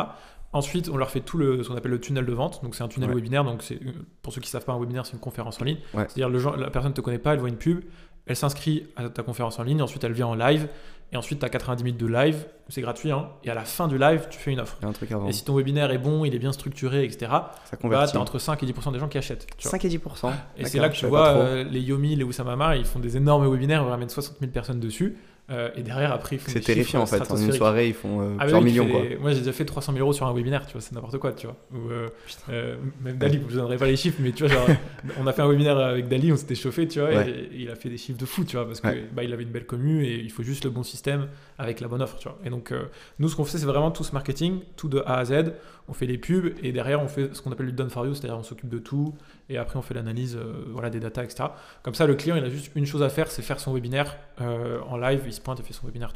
ensuite on leur fait tout le ce qu'on appelle le tunnel de vente donc c'est un tunnel Ouais. webinaire donc c'est pour ceux qui savent pas un webinaire c'est une conférence en ligne Ouais. c'est à dire le la personne te connaît pas elle voit une pub elle s'inscrit à ta conférence en ligne ensuite elle vient en live et ensuite tu as 90 minutes de live c'est gratuit hein, et à la fin du live tu fais une offre un truc avant. et si ton webinaire est bon il est bien structuré etc Ça bah, tu as entre 5 et 10% des gens qui achètent. tu vois. 5 et 10%. Et c'est là que tu vois euh, les Yomi, les Ousamama, ils font des énormes webinaires, ils ramènent 60 000 personnes dessus. Euh, et derrière, après, ils font C'est terrifiant en fait. En une soirée, ils font euh, Ah plusieurs oui, millions quoi. Moi, j'ai déjà fait 300 000 euros sur un webinaire, tu vois, c'est n'importe quoi, tu vois. Euh, euh, même Dali, je vous donnerai pas les chiffres, mais tu vois, genre, (laughs) on a fait un webinaire avec Dali, on s'était chauffé, tu vois, Ouais. et, et il a fait des chiffres de fou, tu vois, parce que Ouais. bah, avait une belle commu et il faut juste le bon système avec la bonne offre, tu vois. Et donc, nous, ce qu'on fait, c'est vraiment tout ce marketing, tout de A à Z. On fait les pubs et derrière, on fait ce qu'on appelle le done for you, c'est-à-dire on s'occupe de tout et après, on fait l'analyse euh, voilà, des datas, etc. Comme ça, le client, il a juste une chose à faire, c'est faire son webinaire euh, en live, il se pointe et fait son webinaire.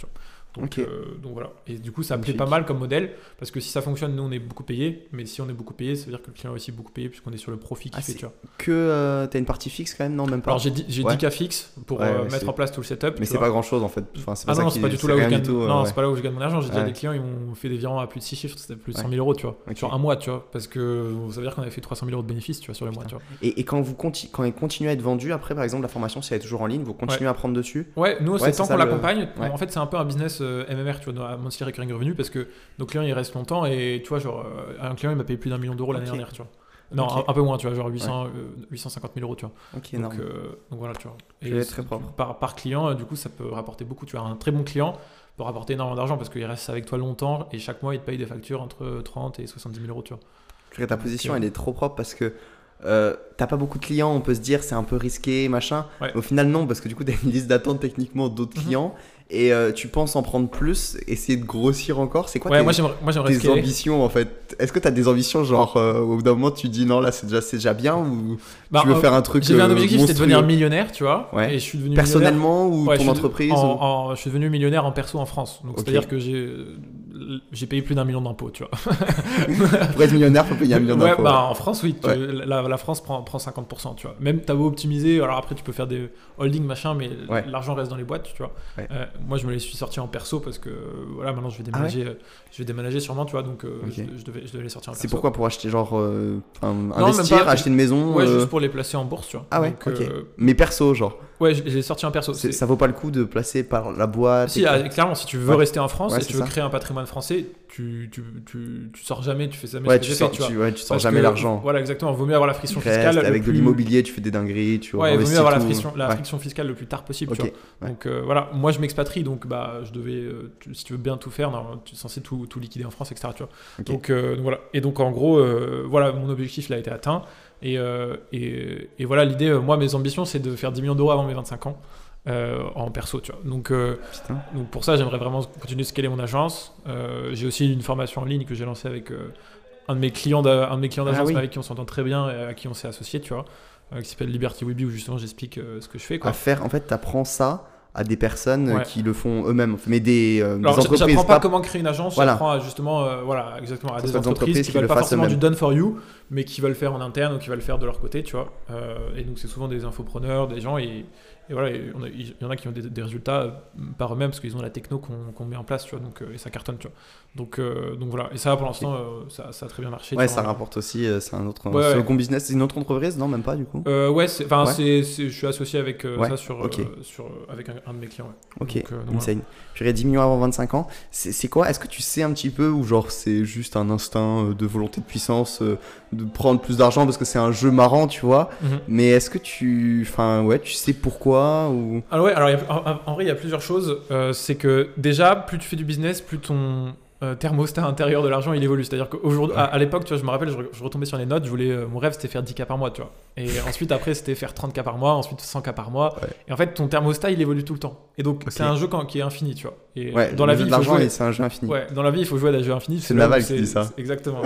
Donc, euh, donc voilà. Et du coup, ça me plaît Magnifique. pas mal comme modèle parce que si ça fonctionne, nous, on est beaucoup payé. Mais si on est beaucoup payé, ça veut dire que le client est aussi beaucoup payé puisqu'on est sur le profit qu'il Ah, fait, tu vois. Que euh, t'as une partie fixe quand même? Non, même pas. Alors, j'ai dit- j'ai Ouais. 10 cas fixes pour Ouais, euh, mettre en place tout le setup. Mais tu c'est pas grand chose en fait. Enfin, c'est pas Ah ça non, c'est pas du tout là où je rien gagne. du tout, euh, non, ouais. c'est pas là où je gagne mon argent. J'ai déjà des clients, ils m'ont fait des virements à plus de 6 chiffres, c'était plus de 100 Ouais. 000 euros, tu vois, sur un mois, tu vois, parce que ça veut dire qu'on avait fait 300 000 euros de bénéfices, tu vois, sur le mois, tu vois. Et, quand vous quand elle continue à être vendue, après par exemple la formation si elle est toujours en ligne, vous continuez à prendre dessus? Ouais, nous, c'est tant qu'on l'accompagne. En fait, c'est un peu un business MMR, tu vois, dans- monthly recurring revenue, parce que nos clients, ils restent longtemps et tu vois, genre, euh, un client, il m'a payé plus d'un million d'euros l'année dernière, tu vois. Non, un, un peu moins, tu vois, genre 800, euh, 850 000 euros, tu vois. Ok, Donc, énorme. euh, donc voilà, tu vois. C'est- très propre. Par, par client, euh, du coup, ça peut rapporter beaucoup. Tu vois, un très bon client peut rapporter énormément d'argent parce qu'il reste avec toi longtemps et chaque mois, il te paye des factures entre 30 et 70 000 euros, tu vois. Ta position elle est trop propre parce que euh, t'as pas beaucoup de clients, on peut se dire c'est un peu risqué, machin. Ouais. Au final, non, parce que du coup, (laughs) t'as une liste d'attente techniquement d'autres Mhm. clients et euh, tu penses en prendre plus, essayer de grossir encore. C'est quoi ouais, tes, moi, moi, ambitions en fait? Est-ce que t'as des ambitions genre euh, au bout d'un moment tu dis non, là c'est déjà, c'est déjà bien ou Bah, tu veux faire un truc J'avais un objectif, c'était de devenir millionnaire, tu vois. Ouais. Et je suis devenu millionnaire. Personnellement ou Ouais, je ton entreprise en- ou- en- Je suis devenu millionnaire en perso en France. Donc, Ok. c'est-à-dire que j'ai j'ai payé plus d'un million d'impôts, tu vois. (laughs) Pour être millionnaire, faut payer un million Ouais, d'impôts. bah, en France, oui. tu- Ouais. la, la France prend, prend 50%, tu vois. Même t'as beau optimiser, alors après, tu peux faire des holding, machin, mais Ouais. l'argent reste dans les boîtes, tu vois. Ouais. Euh, moi, je me les suis sortis en perso parce que, voilà, maintenant, je vais Ah ouais déménager, euh, je vais déménager sûrement, tu vois. Donc, euh, je, je devais, je devais les sortir en perso. C'est pourquoi Pour acheter genre euh, enfin, même investir, pas. acheter une maison Ouais, juste pour les placer en bourse, tu vois. Ah ouais, Donc, ok. Mais perso, genre. Ouais, je les ai sortis en perso. Ça vaut pas le coup de placer par la boîte Si, ah, clairement, si tu veux Ouais. rester en France Ouais, et tu veux ça. créer un patrimoine français, tu, tu, tu, tu sors jamais, tu fais jamais Ouais, tu j'ai sors, fait, tu vois. tu, sors jamais l'argent. Voilà, exactement. Vaut mieux avoir la friction Tu restes fiscale. le avec de plus- l'immobilier, tu fais des dingueries, tu Ouais, vaut mieux avoir la friction, la friction fiscale le plus tard possible. Ok, tu vois. Donc euh, voilà, moi je m'expatrie, donc bah je devais, euh, tu- si tu veux bien tout faire, non, tu es censé tout, tout liquider en France, etc. Tu vois. Ok. Donc, euh, donc voilà. Et donc en gros, euh, voilà, mon objectif il a été atteint. Et, euh, et, et voilà, l'idée, euh, moi mes ambitions, c'est de faire 10 millions d'euros avant mes 25 ans. euh, en perso, tu vois. Donc, euh, donc pour ça, j'aimerais vraiment continuer de scaler mon agence. Euh, j'ai aussi une formation en ligne que j'ai lancée avec un de mes clients un de mes clients Ah d'agence oui. avec qui on s'entend très bien et à qui on s'est associé, tu vois, qui s'appelle Liberty Weeby où justement j'explique ce que je fais. Quoi. À faire, en fait, t'apprends ça à des personnes Ouais. qui le font eux-mêmes, mais des, euh, des Alors, j- entreprises. j'apprends pas, pas- comment créer une agence, Voilà. j'apprends à justement, euh, voilà, exactement, à des des entreprises, qui qui veulent le pas forcément du done for you, mais qui veulent faire en interne ou qui veulent faire de leur côté, tu vois. Euh, et donc c'est souvent des infopreneurs, des gens, et, et voilà, il y en a qui ont des, des résultats euh, par eux-mêmes parce qu'ils ont la techno qu'on met en place, tu vois, donc, euh, et ça cartonne, tu vois. Donc, euh, donc voilà, et ça pour l'instant, euh, ça, ça a très bien marché. Ouais, vois. ça rapporte aussi, euh, c'est un autre Ouais, un ouais. second business. C'est une autre entreprise Non, même pas du coup? Ouais, enfin, Ouais. je suis associé avec ça sur, ok. euh, sur, avec un, un de mes clients. ouais. Ok, Donc, donc insane. J'aurais 10 millions avant 25 ans. C'est quoi? Est-ce que tu sais un petit peu ou genre c'est juste un instinct de volonté de puissance de prendre plus d'argent parce que c'est un jeu marrant, tu vois? Mhm. Mais est-ce que tu, enfin ouais, tu sais pourquoi Alors ouais, alors a- en vrai, il y a plusieurs choses. Euh, c'est que déjà, plus tu fais du business, plus ton euh, thermostat intérieur de l'argent, il évolue. C'est-à-dire qu'aujourd'hui, à, à l'époque, tu vois, je me rappelle, je, re- je retombais sur les notes, je voulais, euh, mon rêve c'était faire 10K par mois, tu vois. Et (laughs) ensuite, après, c'était faire 30K par mois, ensuite 100K par mois. Ouais. Et en fait, ton thermostat, il évolue tout le temps. Et donc, c'est un jeu quand- qui est infini, tu vois. Et Ouais, dans la vie, l'argent, c'est un jeu infini. Ouais, dans la vie, il faut jouer à des jeux infinis. C'est Naval qui dit ça. Exactement.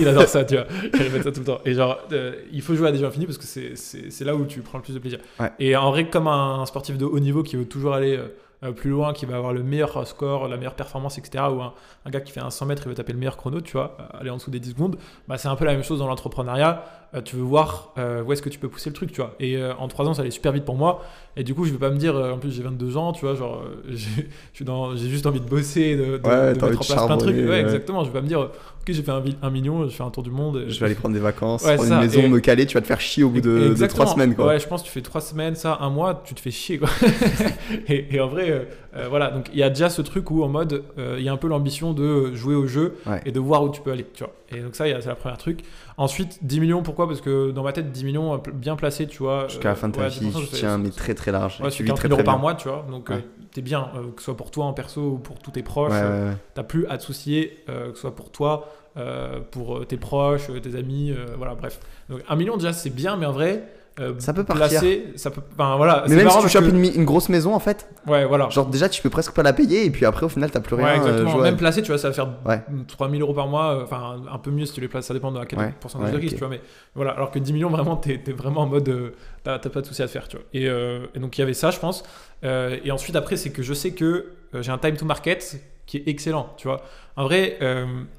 Il adore ça, tu vois. (laughs) Il répète ça tout le temps. Et genre, euh, il faut jouer à des jeux infinis parce que c'est- là où tu prends le plus de plaisir. Et en vrai, comme un sportif de haut niveau qui veut toujours aller euh, plus loin, qui va avoir le meilleur score, la meilleure performance, etc., ou un, gars qui fait un 100 mètres, il veut taper le meilleur chrono, tu vois, euh, aller en dessous des 10 secondes, bah, c'est un peu la même chose dans l'entrepreneuriat. Euh, tu veux voir euh, où est-ce que tu peux pousser le truc, tu vois. Et euh, en 3 ans, ça allait super vite pour moi. Et du coup, je vais pas me dire, euh, en plus, j'ai 22 ans, tu vois, genre, (laughs) j'ai juste envie de bosser, de, de, Ouais, de mettre en place plein de trucs. Ouais, ouais. exactement. Je vais pas me dire, ok, j'ai fait un, million, je fais un tour du monde. Je vais aller prendre des vacances, Ouais, prendre ça, une maison, et- me caler, tu vas te faire chier au bout de, de Exactement. trois semaines, quoi. Ouais, je pense que tu fais trois semaines, ça, un mois, tu te fais chier, quoi. (laughs) et, et en vrai, euh, voilà. Donc, il y a déjà ce truc où, en mode, euh, il y a un peu l'ambition de jouer au jeu Ouais. et de voir où tu peux aller, tu vois. Et donc, ça, c'est la première truc. Ensuite, 10 millions, pourquoi? Parce que dans ma tête, 10 millions, euh, bien placé, tu vois. Jusqu'à la fin de ta vie, 10%, tu tiens, mais très très large. Ouais, tu vis 40 très 000 très euros par bien. mois, tu vois. Donc, Ouais. t'es bien, que ce soit pour toi en perso ou pour tous tes proches. T'as plus à te soucier, que ce soit pour toi, pour tes proches, tes amis, voilà, bref. Donc un million déjà c'est bien, mais en vrai, euh, Ça peut partir. placer, ça peut, enfin voilà. Mais même si tu chopes que- une, grosse maison, en fait, ouais, voilà. genre déjà tu peux presque pas la payer et puis après au final t'as plus rien. ouais, euh, exactement. Même placé, tu vois, ça va faire Ouais. 3000 euros par mois, euh, enfin un peu mieux si tu les places, ça dépend de à quel Ouais, pourcentage de risque, tu vois. Mais voilà, alors que 10 millions, vraiment, t'es es vraiment en mode, euh, t'as pas de souci à te faire, tu vois. Et, et donc il y avait ça, je pense. Et ensuite, après, c'est que je sais que j'ai un time to market qui est excellent, tu vois. En vrai,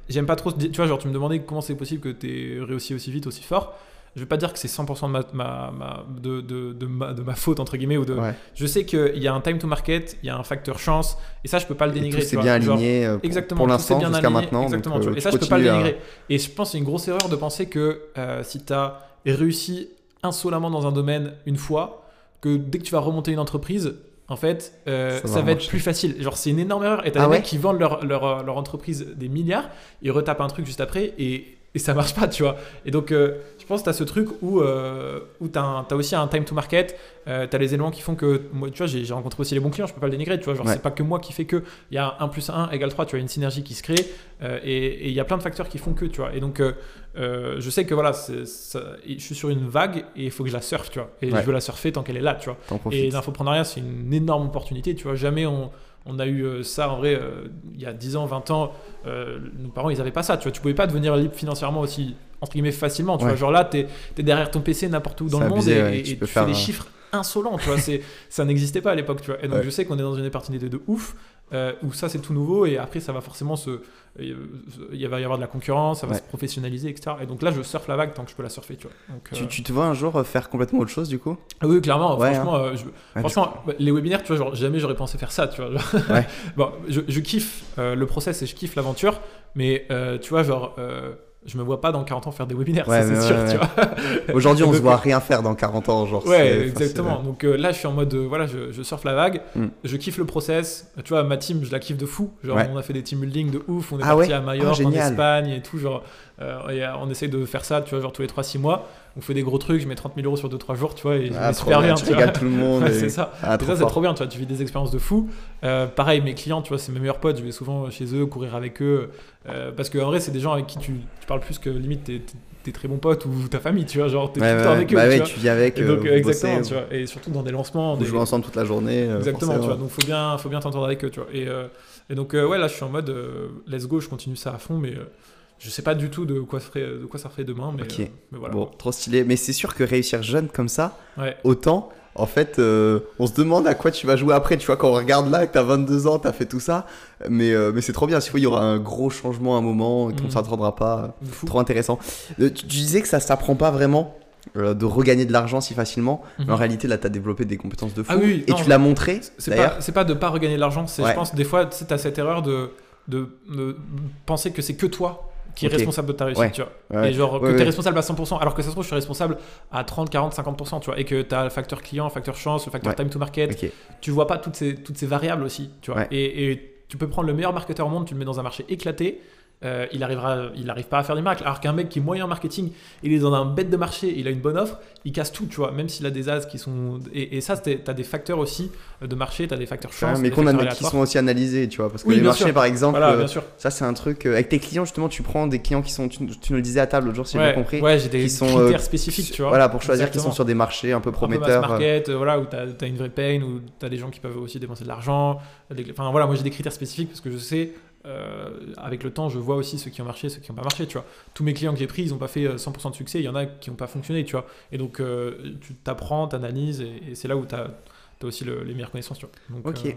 j'aime pas trop, tu vois, genre tu me demandais comment c'est possible que tu réussi aussi vite, aussi fort. Je vais pas dire que c'est 100% de ma, ma- ma- de, de- de ma, de ma faute, entre guillemets, ou de, Ouais. je sais qu'il y a un time to market, il y a un facteur chance, et ça, je peux pas le dénigrer. vois. bien Genre, aligné euh, pour, Exactement, pour l'instant jusqu'à maintenant. Exactement, donc, euh. Et ça, je peux pas le à- dénigrer. Et je pense que c'est une grosse erreur de penser que euh, si tu as réussi insolemment dans un domaine une fois, que dès que tu vas remonter une entreprise, en fait, euh, Ça ça, va va, être plus facile. Genre, c'est une énorme erreur. Et t'as Ah des ouais mecs qui vendent leur, leur, leur entreprise des milliards, ils retapent un truc juste après et, et ça marche pas, tu vois. Et donc, euh, je pense que tu as ce truc où, euh, où tu as, aussi un time to market, euh, tu as les éléments qui font que, moi, tu vois, j'ai rencontré aussi les bons clients, je peux pas le dénigrer, tu vois. Genre, Ouais. c'est pas que moi qui fait que, il y a 1 plus 1 égale 3, tu as une synergie qui se crée euh, et il y a plein de facteurs qui font que, tu vois. Et donc, euh, je sais que voilà, ça- je suis sur une vague et il faut que je la surfe, tu vois. Et Ouais. je veux la surfer tant qu'elle est là, tu vois. Et l'infoprenariat, c'est une énorme opportunité. Tu vois, jamais on, on a eu euh, ça en vrai euh, il y a 10 ans, 20 ans. euh, nos parents, ils avaient pas ça. Tu vois, tu pouvais pas devenir libre financièrement aussi, entre guillemets, facilement. Tu Ouais. vois, genre là, tu es, derrière ton PC n'importe où dans le monde et, ouais, et- tu et fais des chiffres insolents. Tu vois, ça n'existait pas à l'époque. Tu vois. Et donc, Ouais. je sais qu'on est dans une opportunité de ouf. Euh, où ça c'est tout nouveau et après ça va forcément se euh, il va y avoir de la concurrence ça va Ouais. se professionnaliser etc et donc là je surfe la vague tant que je peux la surfer tu vois donc, Tu, euh, tu te vois un jour euh, faire complètement autre chose du coup? Ah oui, clairement. Ouais, franchement, euh, je- Ouais, franchement les webinaires, tu vois, genre, jamais j'aurais pensé faire ça, tu vois. genre. (laughs) Bon, je, je kiffe euh, le process et je kiffe l'aventure, mais euh, tu vois, genre, euh, je me vois pas dans 40 ans faire des webinaires, Ouais, ça mais c'est sûr, ouais, tu ouais. vois. Aujourd'hui, on se Donc, voit rien faire dans 40 ans, genre. Ouais, exactement. Donc euh, là, je suis en mode, euh, voilà, je, je surfe la vague, Mm. je kiffe le process. Tu vois, ma team, je la kiffe de fou. Genre, on a fait des team building de ouf, on est Ah parti à Majorque, en génial. Espagne et tout. Genre, euh, et, euh, on essaye de faire ça, tu vois, genre tous les 3-6 mois. On fait des gros trucs, je mets 30 000 euros sur 2-3 jours, tu vois, et je Ah, trop super bien. Tu tu vois. tout le monde. (laughs) Ouais, c'est ça. Ah, c'est trop bien, tu vois, tu vis des expériences de fou. Euh, pareil, mes clients, tu vois, c'est mes meilleurs potes, je vais souvent chez eux, courir avec eux. euh, parce qu'en vrai, c'est des gens avec qui tu, tu parles plus que limite tes, très bons potes ou ta famille, tu vois, genre t'es Ouais, tout le temps avec eux. bah tu ouais, vois. tu vis avec. Et donc, euh, euh, vous exactement, bossez, tu vois. Et surtout dans des lancements. Des- jouez ensemble toute la journée. euh, Exactement, tu vois. Donc faut bien, faut bien t'entendre avec eux, tu vois. Et, euh, et donc euh, ouais, là je suis en mode euh, let's go, je continue ça à fond, mais euh, je sais pas du tout de quoi ça ferait, de quoi ça ferait demain, mais, euh, mais voilà. Bon, trop stylé. Mais c'est sûr que réussir jeune comme ça, Ouais. autant, en fait, euh, on se demande à quoi tu vas jouer après. Tu vois, quand on regarde là, que t'as 22 ans, t'as fait tout ça. Mais, euh, mais c'est trop bien. S'il faut, il y aura un gros changement à un moment qu'on ne Mhm. s'attendra pas. Fou. Trop intéressant. Tu, tu disais que ça s'apprend pas vraiment de regagner de l'argent si facilement. Mhm. Mais en réalité, là, t'as développé des compétences de fou. Ah oui, et non, tu l'as montré, C'est pas, pas de pas regagner de l'argent, c'est Ouais. je pense des fois tu as cette erreur de, de, de penser que c'est que toi qui est Ok. responsable de ta réussite, Ouais. tu vois. Ouais. Et genre que Ouais, tu es responsable à 100%, alors que ça se trouve je suis responsable à 30, 40, 50%, tu vois. Et que tu as le facteur client, le facteur chance, le facteur time to market, Ok. tu vois pas toutes ces, toutes ces variables aussi, tu vois. Et, et tu peux prendre le meilleur marketeur au monde, tu le mets dans un marché éclaté, euh, il arrivera, il arrive pas à faire des miracles. Alors qu'un mec qui est moyen en marketing, il est dans un bête de marché, il a une bonne offre, il casse tout, tu vois, même s'il a des as qui sont. Et, et ça, tu as des facteurs aussi euh, de marché, tu as des facteurs chance. mais des qu'on a qui aléatoires. sont aussi analysés, tu vois. Parce que Oui, les marchés, sûr. par exemple, Voilà, euh, bien sûr. ça c'est un truc. euh, avec tes clients, justement, tu prends des clients qui sont. Tu, tu nous le disais à table l'autre jour, si j'ai bien compris. ouais, j'ai des qui sont, critères spécifiques, tu vois. Voilà, pour choisir qui sont sur des marchés un peu un peu prometteurs. market, voilà, où tu as, une vraie pain, où tu as des gens qui peuvent aussi dépenser de l'argent. des- Enfin voilà, moi j'ai des critères spécifiques parce que je sais, euh, avec le temps, je vois aussi ceux qui ont marché, ceux qui n'ont pas marché, tu vois. Tous mes clients que j'ai pris, ils n'ont pas fait euh, 100% de succès, il y en a qui n'ont pas fonctionné, tu vois. Et donc euh, tu t'apprends, t'analyses, et, et c'est là où tu as, aussi le- les meilleures connaissances, tu vois. Donc, Ok. euh,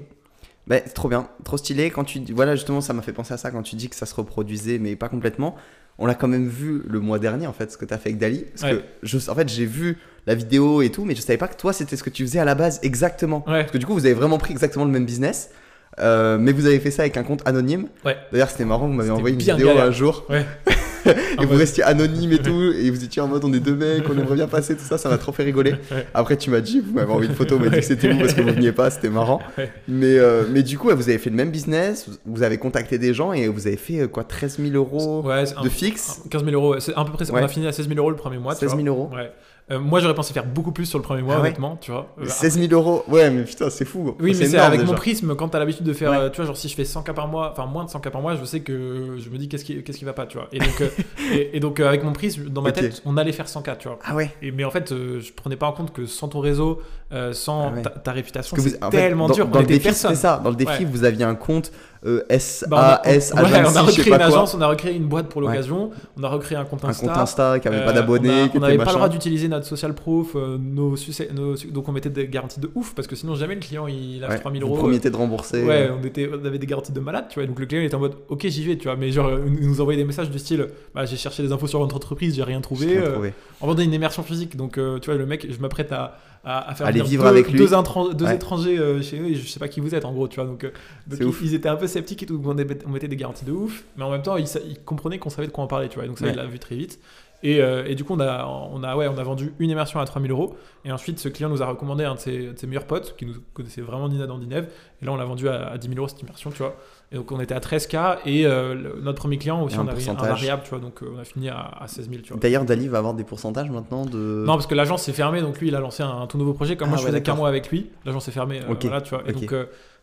Bah, trop bien, trop stylé. Quand tu voilà, justement, ça m'a fait penser à ça quand tu dis que ça se reproduisait, mais pas complètement. On l'a quand même vu le mois dernier, en fait, ce que tu as fait avec Dali. Parce Ouais. que, je, en fait, j'ai vu la vidéo et tout, mais je savais pas que toi, c'était ce que tu faisais à la base exactement. Ouais. Parce que du coup, vous avez vraiment pris exactement le même business. Euh, mais vous avez fait ça avec un compte anonyme. Ouais. D'ailleurs, c'était marrant, vous m'avez envoyé une vidéo galère. un jour. Ouais. (laughs) et En vous mode- restiez anonyme et tout. Et vous étiez en mode, on est deux mecs, on aimerait bien passer, tout ça, ça m'a trop fait rigoler. Après, tu m'as dit, vous m'avez envoyé une photo, vous m'avez dit que c'était vous parce que vous veniez pas, c'était marrant. Mais, euh, mais du coup, vous avez fait le même business, vous- avez contacté des gens et vous avez fait euh, quoi, 13 000 euros ouais, c'est un- de fixe? 15 000 euros, c'est à peu près, on a fini à 16 000 euros le premier mois. tu 16 vois. 000 euros Ouais. Euh, moi j'aurais pensé faire beaucoup plus sur le premier mois, Ah ouais honnêtement, tu vois. Euh, 16 000 euros Ouais, mais putain, c'est fou. Oui, C'est mais c'est avec déjà. mon prisme, quand t'as l'habitude de faire, Ouais. euh, tu vois, genre si je fais 100 cas par mois, enfin moins de 100 cas par mois, je sais que je me dis qu'est-ce qui, qu'est-ce qui va pas, tu vois. Et donc, euh, (laughs) et, et donc euh, avec mon prisme, dans ma tête, on allait faire 100 cas, tu vois. Ah ouais Et, mais en fait, euh, je prenais pas en compte que sans ton réseau, euh, sans Ah ouais. ta, ta réputation, c'est en fait, tellement dans, dur. Dans on le défi, c'était ça. Dans le défi, vous aviez un compte euh, Bah, on a- SAS, on, ouais, A26, on a je sais recréé une pas agence, on a recréé une boîte pour Ouais. l'occasion, on a recréé un compte Un Insta. compte Insta qui avait pas Euh, d'abonnés, on a- On n'avait pas le droit d'utiliser notre social proof, euh, nos, succès- nos su- donc on mettait des garanties de ouf parce que sinon jamais le client il lâche Ouais, 3000 vous euros. promettiez de rembourser. Ouais, on, était, on avait des garanties de malade, tu vois. Donc le client il était en mode ok, j'y vais, tu vois. Mais genre, il nous envoyait des messages du style bah, j'ai cherché des infos sur votre entreprise, j'ai rien trouvé. rien euh, trouvé. on vendait une immersion physique, donc euh, tu vois, le mec, je m'apprête à, à, à faire Aller vivre deux, avec lui. deux, intran- deux Ouais. étrangers euh, chez eux et je sais pas qui vous êtes en gros, tu vois. Donc, euh, donc ils, ouf. ils étaient un peu sceptiques et tout. On, mettait des garanties de ouf, mais en même temps, ils, comprenaient qu'on savait de quoi on parlait, tu vois. Et donc ça, Ouais. il l'a vu très vite. Et, euh, et du coup, on a, on, a, ouais, on a vendu une immersion à 3000 euros. Et ensuite, ce client nous a recommandé un de ses, de ses meilleurs potes qui nous connaissait vraiment Nina Dandinev. Et là, on l'a vendu à, à 10 000 euros cette immersion, tu vois. Et donc, on était à 13K. Et euh, le- notre premier client aussi, on avait un variable, tu vois. Donc, euh, on a fini à, à 16 000, tu vois. D'ailleurs, Dali va avoir des pourcentages maintenant de. Non, parce que l'agence s'est fermée, donc lui, il a lancé un, tout nouveau projet. Comme Ah moi, je ouais, faisais qu'un mois avec lui, l'agence s'est fermée. Ok, voilà, tu vois. Et donc,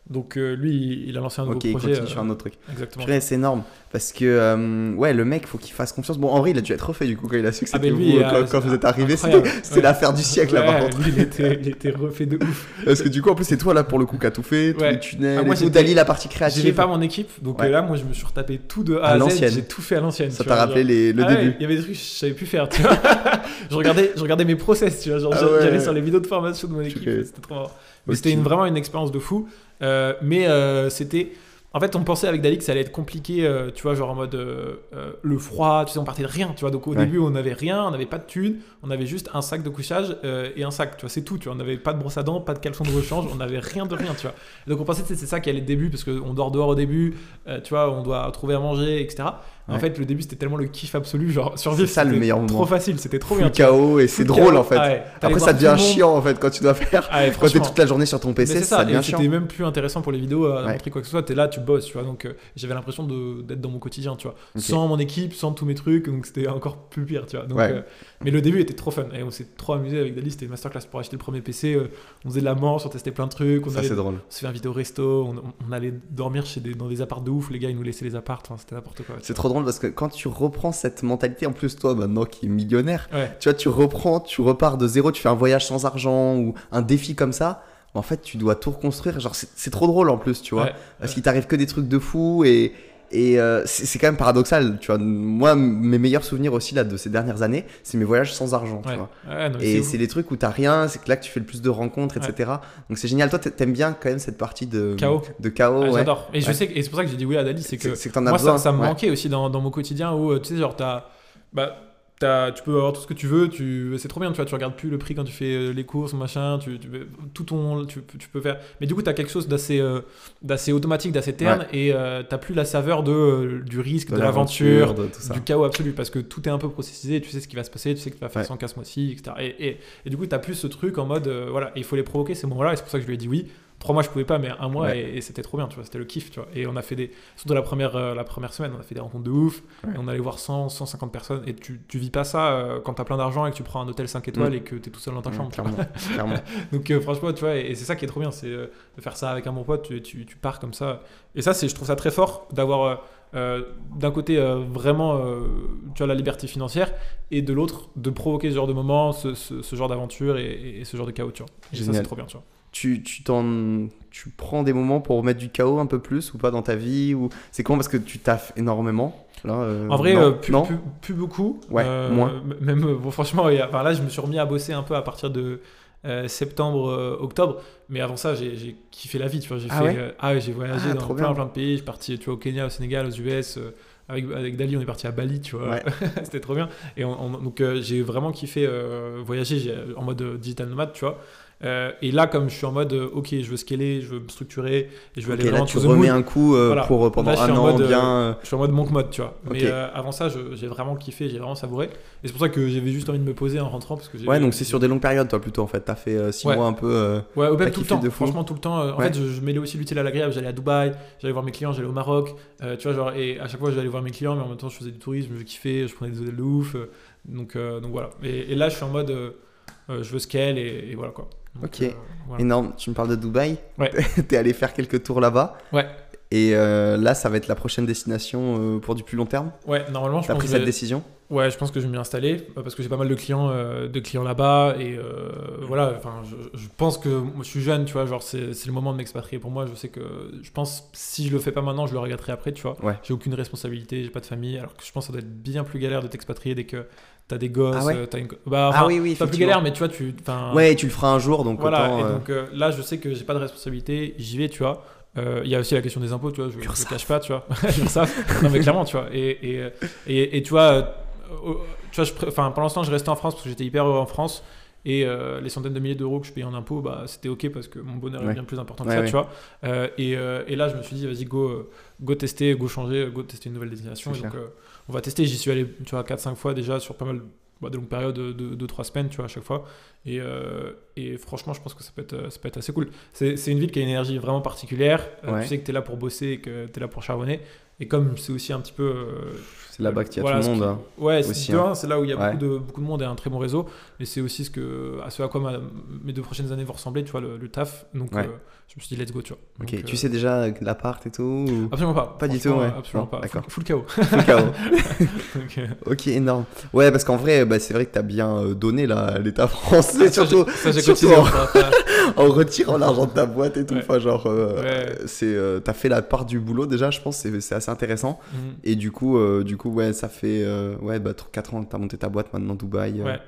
donc euh, lui, il- a lancé un nouveau ok, il projet. continue euh, sur un autre truc. Exactement. C'est énorme. Parce que, euh, ouais, le mec, faut qu'il fasse confiance. Bon, en vrai, il a dû être refait du coup quand il a su que Ah, c'était lui, vous, quand, quand vous êtes arrivé. (laughs) C'était Ouais. l'affaire du siècle là, par Ouais, contre. lui, il était, il était refait de ouf. (laughs) Parce que du coup, en plus, c'est toi là pour le coup qui a tout fait, tous Ouais. les tunnels. Ah, moi, tout. Dali, la partie J'avais créative. pas mon équipe, donc Ouais. là, moi, je me suis retapé tout de À A à, Z. l'ancienne. J'ai tout fait à l'ancienne. Ça t'a rappelé les- le Ah ouais, début. Il y avait des trucs que je savais plus faire, tu vois. (laughs) je, regardais, je regardais mes process, tu vois. Ah ouais. j'allais sur les vidéos de formation de mon équipe, Ok. c'était trop marrant. Mais Ok. c'était vraiment une expérience de fou. Euh, mais euh, c'était. En fait, on pensait avec Dali que ça allait être compliqué, euh, tu vois, genre en mode le froid, tu sais, on partait de rien, tu vois. Donc au Ouais. début, on n'avait rien, on n'avait pas de thunes, on avait juste un sac de couchage et un sac, tu vois, c'est tout, tu vois. On n'avait pas de brosse à dents, pas de caleçon de rechange, on n'avait rien de rien, tu vois. Et donc on pensait que c'est ça qui allait être le début, parce qu'on dort dehors au début, tu vois, on doit trouver à manger, etc. En Ouais. fait, le début, c'était tellement le kiff absolu, genre survivre, C'est ça, le c'était meilleur Trop moment. facile, c'était trop bien. chaos et c'est drôle en fait. Ah ouais. Après, ça devient chiant en fait quand tu dois (laughs) faire. Ah ouais, Quand t'es toute la journée sur ton PC, ça, ça, devient et chiant. c'était même plus intéressant pour les vidéos à Ouais. montrer quoi que ce soit. T'es là, tu bosses, tu vois. Donc euh, j'avais l'impression d'être dans mon quotidien, tu vois. Sans mon équipe, sans tous mes trucs, donc c'était encore plus pire, tu vois. Donc, euh, mais le début était trop fun et on s'est trop amusé avec Dali. C'était une masterclass pour acheter le premier PC. euh, on faisait de la manche, on testait plein de trucs. On, Ça, allait- c'est drôle. on se fait inviter au resto, on, on allait dormir chez des, dans des apparts de ouf. Les gars, ils nous laissaient les apparts, enfin, c'était n'importe quoi. C'est trop drôle parce que quand tu reprends cette mentalité, en plus toi maintenant qui est millionnaire, Ouais. tu vois, tu reprends, tu repars de zéro, tu fais un voyage sans argent ou un défi comme ça. En fait, tu dois tout reconstruire. Genre, c'est trop drôle en plus, tu vois. Ouais. Parce qu'il t'arrive que des trucs de fou et, et euh, c'est quand même paradoxal, tu vois. Moi, mes meilleurs souvenirs aussi là de ces dernières années, c'est mes voyages sans argent, tu vois. Ouais, non, mais Et c'est les trucs où t'as rien, c'est que là que tu fais le plus de rencontres, etc. Donc c'est génial. Toi, t'a- t'aimes bien quand même cette partie de Chaos. de chaos. Ah. J'adore. Et je sais et c'est pour ça que j'ai dit oui à Dali, c'est que que t'en as moi besoin. ça, ça me manquait aussi dans, dans mon quotidien où euh, tu sais genre t'as bah tu peux avoir tout ce que tu veux tu c'est trop bien tu vois tu regardes plus le prix quand tu fais euh, les courses machin tu, tu tout ton tu, peux- tu peux faire. Mais du coup t'as quelque chose d'assez euh, d'assez automatique d'assez terne et euh, t'as plus la saveur de euh, du risque de, l'aventure de du chaos absolu parce que tout est un peu processisé tu sais ce qui va se passer tu sais que tu vas faire Ouais. 100 cas ce mois-ci etc et, et, et du coup t'as plus ce truc en mode euh, voilà il faut les provoquer ces moments là et c'est pour ça que je lui ai dit oui trois mois je pouvais pas, mais un mois Ouais. et, et c'était trop bien, tu vois, c'était le kiff, tu vois. Et on a fait des, surtout la première, euh, la première semaine, on a fait des rencontres de ouf, Ouais. et on allait voir 100, 150 personnes, et tu, tu vis pas ça euh, quand t'as plein d'argent et que tu prends un hôtel 5 étoiles Mm. et que t'es tout seul dans ta Ouais, chambre, clairement, (laughs) clairement. Donc euh, franchement, tu vois, et, et c'est ça qui est trop bien, c'est euh, de faire ça avec un bon pote, tu, tu, tu pars comme ça. Et ça, c'est, je trouve ça très fort d'avoir euh, d'un côté euh, vraiment euh, tu vois, la liberté financière et de l'autre de provoquer ce genre de moments, ce, ce, ce genre d'aventure et, et- ce genre de chaos, tu vois. Et ça, c'est trop bien, tu vois. Tu, tu, t'en- tu prends des moments pour mettre du chaos un peu plus ou pas dans ta vie ou c'est comment? Parce que tu taffes énormément là euh, En vrai, non, euh, plus, non? plus, plus beaucoup. Ouais, Euh, moins. Même, bon, franchement, enfin, là, je me suis remis à bosser un peu à partir de septembre, octobre. Mais avant ça, j'ai j'ai kiffé la vie. Tu vois, j'ai Ah fait, ouais? ah ouais, j'ai voyagé Ah, dans plein, bien. plein de pays. Je suis parti, tu vois, au Kenya, au Sénégal, aux US. avec, avec Dali, on est parti à Bali, tu vois. Ouais. (laughs) C'était trop bien. Et on- on- donc, euh, j'ai vraiment kiffé euh, voyager j'ai- en mode digital nomade, tu vois. Euh, et là, comme je suis en mode, euh, ok, je veux scaler, je veux me structurer, et je veux Ok, aller là tu remets moon. un coup euh, Voilà. pour pendant Là, un en an mode, bien Je suis en mode monk mode, tu vois. Mais avant ça, j'ai vraiment kiffé, j'ai vraiment savouré. Et c'est pour ça que j'avais juste envie de me poser en rentrant. Parce que ouais donc c'est sur des longues périodes toi plutôt en fait t'as fait 6 Ouais. mois un peu Ouais, au même tout le temps. Franchement, tout le temps. En Ouais. fait, je, je mêlais aussi l'utile à l'agréable. J'allais à Dubaï, j'allais voir mes clients, j'allais au Maroc. tu vois, genre, et à chaque fois, j'allais voir mes clients, mais en même temps, je faisais du tourisme, je kiffais, je prenais des hôtels de ouf. donc, donc voilà. Et, et là, je suis en mode, je veux scale et, et voilà quoi. Donc, Ok. euh, voilà. énorme tu me parles de Dubaï Ouais. (laughs) t'es allé faire quelques tours là-bas Ouais. et euh, là ça va être la prochaine destination euh, pour du plus long terme Ouais, normalement, je t'as pense pris que cette je- décision Ouais, je pense que je vais m'y installer parce que j'ai pas mal de clients, euh, de clients là-bas et euh, voilà. Enfin, je, je pense que moi, je suis jeune, tu vois, genre c'est c'est le moment de m'expatrier pour moi. Je sais que je pense si je le fais pas maintenant, je le regretterai après, tu vois. Ouais. J'ai aucune responsabilité, j'ai pas de famille, alors que je pense que ça doit être bien plus galère de t'expatrier dès que t'as des gosses, Ah ouais t'as une. Bah, ah enfin, oui oui pas plus galère, mais tu vois, tu. enfin, ouais tu le feras un jour donc voilà. autant, et euh, donc euh, là, je sais que j'ai pas de responsabilité, j'y vais, tu vois. Euh, Il y a aussi la question des impôts, tu vois, je, je le cache pas, tu vois. (laughs) Non, mais clairement, tu vois. Et, et, et, et tu vois, euh, tu vois je pour l'instant, je restais en France parce que j'étais hyper heureux en France. Et euh, les centaines de milliers d'euros que je payais en impôts, bah, c'était ok parce que mon bonheur Ouais. est bien plus important que Ouais, ça, ouais. tu vois. Euh, et, euh, et là, je me suis dit, vas-y, go, go tester, go changer, go tester une nouvelle destination. Donc, on va tester. J'y suis allé, tu vois, 4-5 fois déjà sur pas mal bah, de longues périodes de 2-3 semaines, tu vois, à chaque fois. Et, euh, et franchement, je pense que ça peut être, euh, ça peut être assez cool. C'est une ville qui a une énergie vraiment particulière. Euh, Ouais. Tu sais que tu es là pour bosser et que tu es là pour charbonner. Et comme c'est aussi un petit peu. euh, c'est là-bas qu'il y a voilà, tout le monde qui- hein. Ouais, c'est hein. là où il y a Ouais. beaucoup, de, beaucoup de monde et un très bon réseau. Et c'est aussi ce, que, à ce à quoi ma- mes deux prochaines années vont ressembler, tu vois, le, le taf. Donc Ouais. euh, je me suis dit, let's go, tu vois. ok Donc, tu euh, sais déjà l'appart et tout ou... Absolument pas. Pas du tout, ouais. Absolument Non, pas. d'accord. Full, full chaos. Full chaos. (laughs) Donc, Ok, énorme. Ouais, parce qu'en vrai, bah, c'est vrai que t'as bien euh, donné là, l'État (laughs) français, Ah, surtout ça, j'ai surtout en- (laughs) en retirant l'argent de ta boîte et tout. Ouais. Enfin, genre, euh, Ouais. c'est, euh, t'as fait la part du boulot déjà, je pense, c'est, c'est assez intéressant. Mhm. Et du coup, euh, du coup, ouais, ça fait ouais, bah, 4 ans que t'as monté ta boîte maintenant, Dubaï. Ouais.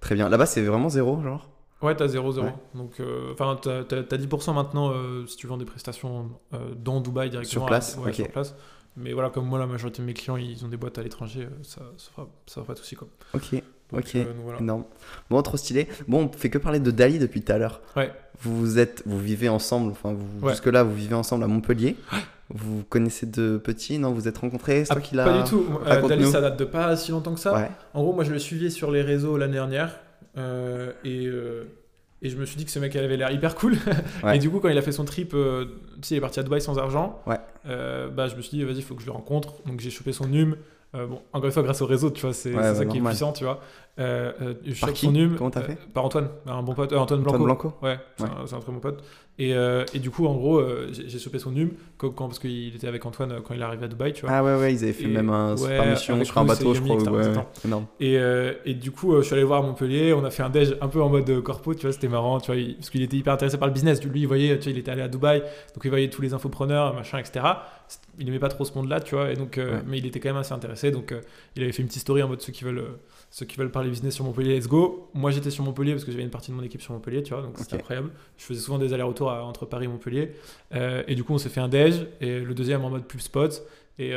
Très bien. Là-bas, c'est vraiment zéro, genre? Ouais, t'as 0-0. Ouais. Donc, enfin, t'as, t'as- t'as 10% maintenant si tu vends des prestations dans Dubaï directement. Sur place, ok. sur place. Mais voilà, comme moi, la majorité de mes clients, ils ont des boîtes à l'étranger, ça, ça, fera, ça fera pas de soucis, quoi. Ok, Donc, Ok. euh, donc voilà. énorme. Bon, trop stylé. Bon, on fait que parler de Dali depuis tout à l'heure. Ouais. Vous êtes, vous vivez ensemble, enfin, vous, Ouais. jusque-là, vous vivez ensemble à Montpellier. Vous vous connaissez de petit, non Vous vous êtes rencontrés Ah, qui Pas du tout. Euh. Dali, ça date de pas si longtemps que ça. Ouais. En gros, moi, je le suivais sur les réseaux l'année dernière. euh, et, euh, et je me suis dit que ce mec avait l'air hyper cool. (laughs) Ouais. Et du coup, quand il a fait son trip, tu sais, il est parti à Dubaï sans argent. Ouais. bah, je me suis dit, vas-y, il faut que je le rencontre. Donc, j'ai chopé son num. Euh, bon, encore une fois, grâce au réseau, tu vois, c'est Ouais, bah, ça qui est puissant, tu vois. Euh, euh, Par qui son num. Comment t'as euh, fait Par Antoine, un bon pote. euh, Antoine Blanco. Antoine Blanco Ouais, c'est Ouais. un- c'est un, très bon pote. Et, et du coup, en gros, j'ai chopé son num quand, quand- parce qu'il était avec Antoine quand il est arrivé à Dubaï, tu vois. Ah ouais, ouais, ils avaient fait Et- même un ouais, super mission sur un bateau, je crois. énorme. Et, et du coup, je suis allé voir à Montpellier. On a fait un déj un peu en mode corpo, tu vois, c'était marrant, tu vois, il- parce qu'il était hyper intéressé par le business. Lui, il voyait, tu vois, il était allé à Dubaï, donc il voyait tous les infopreneurs, machin, etc. Il aimait pas trop ce monde-là, tu vois, et donc, euh, Ouais. mais il était quand même assez intéressé. Donc, euh, il avait fait une petite story en mode ceux qui veulent, euh, ceux qui veulent parler business sur Montpellier, let's go. Moi, j'étais sur Montpellier parce que j'avais une partie de mon équipe sur Montpellier, tu vois, donc c'était Ok. incroyable. Je faisais souvent des allers-retours entre Paris et Montpellier. Et du coup, on s'est fait un déj, et le deuxième en mode pub spot. Et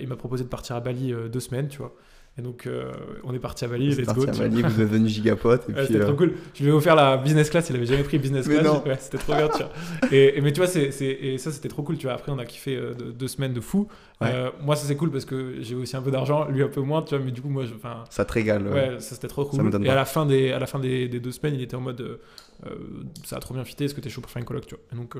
il m'a proposé de partir à Bali deux semaines, tu vois. Et donc, euh, on est parti à Bali, let's go. parti à tu vois. Bali, vous êtes devenu gigapote. Et Ouais, puis, c'était euh, trop cool. Je lui ai offert la business class, il avait jamais pris business class. Ouais, c'était trop bien, tu vois. Et, et- mais tu vois, c'est, c'est- et ça c'était trop cool, tu vois. Après, on a kiffé euh, deux, deux semaines de fou. Ouais. Moi, ça c'est cool parce que j'ai aussi un peu d'argent, lui un peu moins, tu vois. Mais du coup, moi, je, ça te régale. ouais, ça c'était trop cool. Et à la fin des, à la fin des, des deux semaines, il était en mode, ça a trop bien fité. Est-ce que t'es chaud pour faire une coloc, tu vois. Et donc,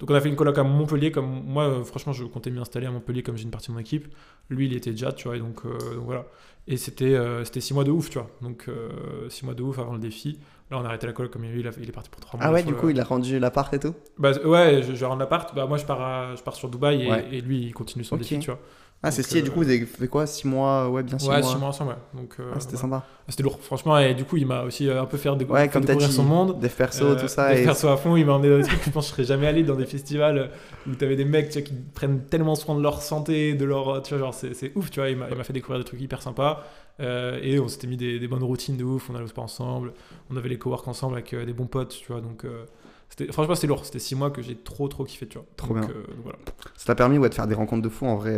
donc on a fait une coloc à Montpellier. Comme moi, franchement, je comptais m'y installer à Montpellier comme j'ai une partie de mon équipe. Lui, il était déjà, tu vois. Et donc, euh, donc voilà. Et c'était, euh, c'était six mois de ouf, tu vois. Donc euh, six mois de ouf avant le défi. Là, on a arrêté la coloc comme il, il, a- il est parti pour trois mois. Ah ouais, du le- coup, il a rendu l'appart et tout? Bah, ouais, je, je rentre l'appart. Bah, moi, je pars, à- je pars sur Dubaï et, Ouais. et lui, il continue son défi, tu vois. Ah, c'est stylé. euh, Du coup, vous avez fait quoi 6 mois Ouais, bien 6 ouais, mois. six mois ensemble, ouais. Donc, euh, Ah, c'était voilà. sympa. C'était lourd, franchement. Et du coup, il m'a aussi euh, un peu fait, décou- Ouais, fait comme découvrir dit, son monde. dev perso, Euh, tout ça. des et- persos à fond, il m'a emmené dans des trucs je pense que je serais jamais allé dans des festivals où t'avais des mecs tu vois, qui prennent tellement soin de leur santé, de leur. Tu vois, genre, c'est c'est ouf, tu vois. Il m'a il m'a fait découvrir des trucs hyper sympas. Euh, et on s'était mis des, des bonnes routines de ouf. On allait au sport ensemble. On avait les cowork ensemble avec euh, des bons potes, tu vois. Donc, euh, c'était- franchement, c'était lourd. C'était six mois que j'ai trop, trop kiffé, tu vois. Trop Donc, bien. euh, voilà. Ça t'a permis ouais, de faire des rencontres de fou en vrai.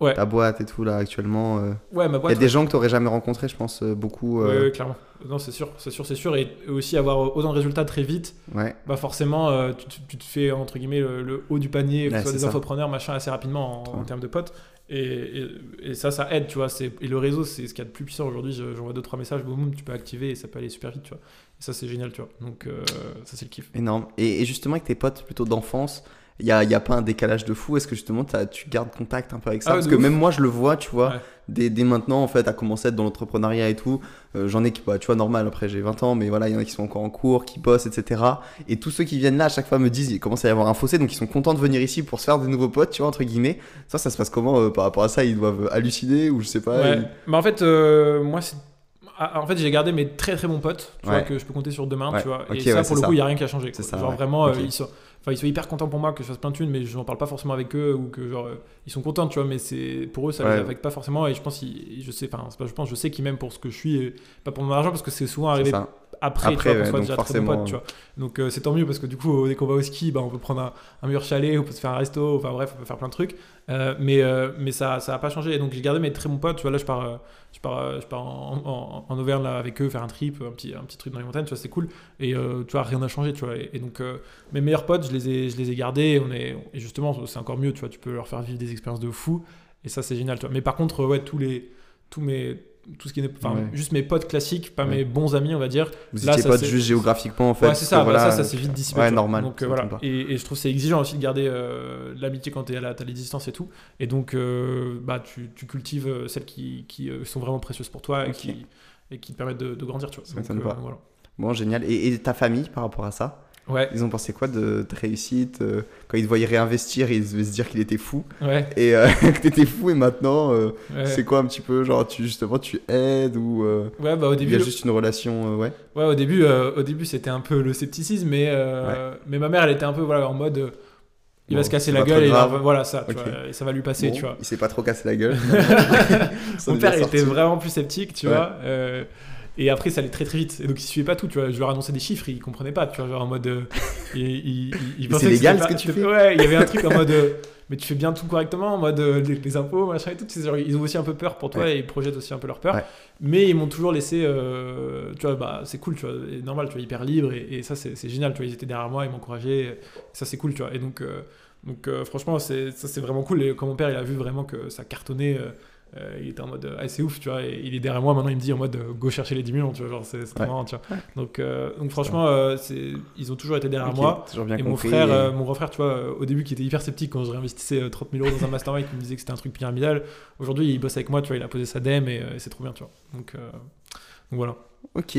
Ouais. Ta boîte et tout, là, actuellement. euh, Ouais, ma Il boîte. y a des gens que t'aurais jamais rencontrés, je pense, euh, beaucoup. Euh, ouais, clairement. Non, c'est sûr, c'est sûr, c'est sûr. Et aussi avoir autant de résultats très vite, ouais. bah forcément, euh, tu, tu- tu te fais entre guillemets le, le haut du panier, que Ouais, ce soit des ça. infopreneurs, machin, assez rapidement en, termes de potes. Et, et, et ça, ça aide, tu vois. Et le réseau, c'est ce qu'il y a de plus puissant aujourd'hui. Je- J'envoie deux trois messages, boum, tu peux activer et ça peut aller super vite, tu vois. Et ça, c'est génial, tu vois. Donc, ça, c'est le kiff. Énorme. Et, et justement, avec tes potes plutôt d'enfance, il n'y a, y a pas un décalage de fou Est-ce que justement tu gardes contact un peu avec ça? Ah Parce que ouf. même moi, je le vois, tu vois, Ouais. dès, dès maintenant, en fait, à commencer à être dans l'entrepreneuriat et tout. Euh, J'en ai qui, bah, tu vois, normal, après j'ai 20 ans, mais voilà, il y en a qui sont encore en cours, qui bossent, etc. Et tous ceux qui viennent là, à chaque fois me disent, il commence à y avoir un fossé, donc ils sont contents de venir ici pour se faire des nouveaux potes, tu vois, entre guillemets. Ça, ça se passe comment euh, par rapport à ça? Ils doivent halluciner ou je sais pas Ouais. ils- Mais en fait, euh, moi, c'est. ah, En fait, j'ai gardé mes très très bons potes, tu vois, que je peux compter sur deux mains, Ouais. tu vois. Ok, et ça, ouais, pour le ça. coup, il n'y a rien qui a changé. Ça, Genre ouais. vraiment, euh, ils, sont... Enfin, ils sont hyper contents pour moi que je fasse plein de thunes, mais je n'en parle pas forcément avec eux ou que genre euh, ils sont contents, tu vois. Mais c'est pour eux, ça Ouais. les affecte pas forcément. Et je pense, qu'ils- je sais, enfin, pas, je pense, je sais qu'ils m'aiment pour ce que je suis, et pas pour mon argent, parce que c'est souvent arrivé. Après, Après, tu vois, qu'on ouais, soit déjà très potes, tu vois. Donc euh, c'est tant mieux parce que du coup, dès qu'on va au ski, bah, on peut prendre un, un meilleur chalet, on peut se faire un resto, enfin bref, on peut faire plein de trucs. Euh, mais euh, mais ça ça a pas changé. Et donc j'ai gardé mes très bons potes. Tu vois, là, je pars, je pars, je pars en, en, en Auvergne là, avec eux, faire un trip, un petit, un petit truc dans les montagnes, tu vois, c'est cool. Et tu vois, rien n'a changé, tu vois. Et, et donc mes meilleurs potes, je les ai, je les ai gardés. Et, on est, et justement, c'est encore mieux, tu vois, tu peux leur faire vivre des expériences de fou. Et ça, c'est génial, tu vois. Mais par contre, ouais, tous les, tous mes, tout ce qui est, enfin, Ouais. juste mes potes classiques, pas Ouais. mes bons amis, on va dire. Vous Là, étiez ça, pas juste géographiquement, en fait. Ouais, c'est ça, bah, voilà, ça, ça s'est vite dissipé. Ouais, normal. Donc euh, voilà. Et, et je trouve que c'est exigeant aussi de garder euh, l'amitié quand t'es à la, t'as les distances et tout. Et donc, euh, bah, tu, tu cultives celles qui, qui sont vraiment précieuses pour toi et, qui, et qui te permettent de, de grandir, tu vois. Ça Donc, pas. voilà. Bon, génial. Et, et ta famille par rapport à ça? Ouais, Ils ont pensé quoi de ta réussite euh, Quand ils te voyaient réinvestir, ils devaient se dire qu'il était fou. ouais, Et euh, (laughs) que t'étais fou et maintenant, euh, ouais. c'est quoi un petit peu Genre, tu, justement, tu aides ou Ouais, bah, au il y a juste une relation Ouais. ouais, au début, au début, c'était un peu le scepticisme, mais, mais ma mère, elle était un peu voilà, en mode, il va se casser la gueule et va- voilà ça, tu Ok. vois, et ça va lui passer, Bon, tu vois. Il s'est pas trop cassé la gueule. (laughs) Mon père était vraiment plus sceptique, tu Ouais. vois. euh, et après, ça allait très très vite. Et donc, il suivait pas tout, tu vois. Je leur annonçais des chiffres, il comprenait pas, tu vois. Genre en mode. euh, (laughs) c'est légal, ce que tu fais Ouais, il y avait un truc en (laughs) mode. euh, mais tu fais bien tout correctement, en mode euh, les, les impôts, machin et tout. Genre, ils ont aussi un peu peur pour toi Ouais. et ils projettent aussi un peu leur peur. Ouais. Mais ils m'ont toujours laissé. euh, tu vois, bah, c'est cool, tu vois. Normal, tu vois, hyper libre. Et, et ça, c'est génial, tu vois. Ils étaient derrière moi, ils m'encourageaient. Ça, c'est cool, tu vois. Et donc. donc franchement, ça c'est vraiment cool. Et quand mon père il a vu vraiment que ça cartonnait, euh, il était en mode ah, c'est ouf, tu vois. Et il est derrière moi maintenant, il me dit en mode euh, go chercher les 10 millions, tu vois. Genre c'est, Ouais. marrant, tu vois. Donc, euh, donc franchement, euh, c'est, ils ont toujours été derrière moi. toujours bien Et mon frère, et- euh, mon grand frère, tu vois, euh, au début qui était hyper sceptique quand je réinvestissais euh, 30 000 euros dans un mastermind, qui me disait que c'était un truc pyramidal. Aujourd'hui, il bosse avec moi, tu vois, il a posé sa dème et, euh, et c'est trop bien, tu vois. Donc, euh, donc voilà. Ok.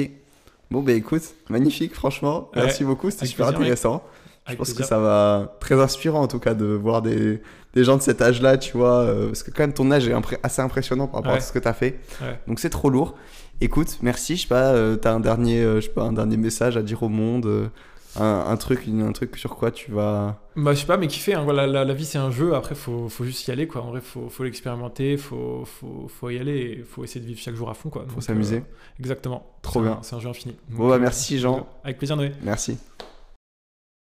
Bon, bah écoute, magnifique, franchement. Ouais, Merci beaucoup, c'était super plaisir, mec. intéressant. Je Avec pense que ça va très inspirant en tout cas de voir des, des gens de cet âge-là, tu vois, euh, parce que quand même ton âge est impré- assez impressionnant par rapport Ouais. à ce que tu as fait. Ouais. Donc c'est trop lourd. Écoute, merci, je sais pas, euh, t'as un dernier, euh, je sais pas, un dernier message à dire au monde, euh, un, un truc, une- un truc sur quoi tu vas. Bah, je sais pas, mais kiffer. Hein. Voilà, la, la vie, c'est un jeu. Après, faut, faut juste y aller, quoi. En vrai, faut, faut l'expérimenter, faut, faut, faut y aller et faut essayer de vivre chaque jour à fond, quoi. Faut s'amuser. euh, exactement. Trop bien. C'est un jeu infini. Bon, bah merci Jean, Avec plaisir, Noé. merci.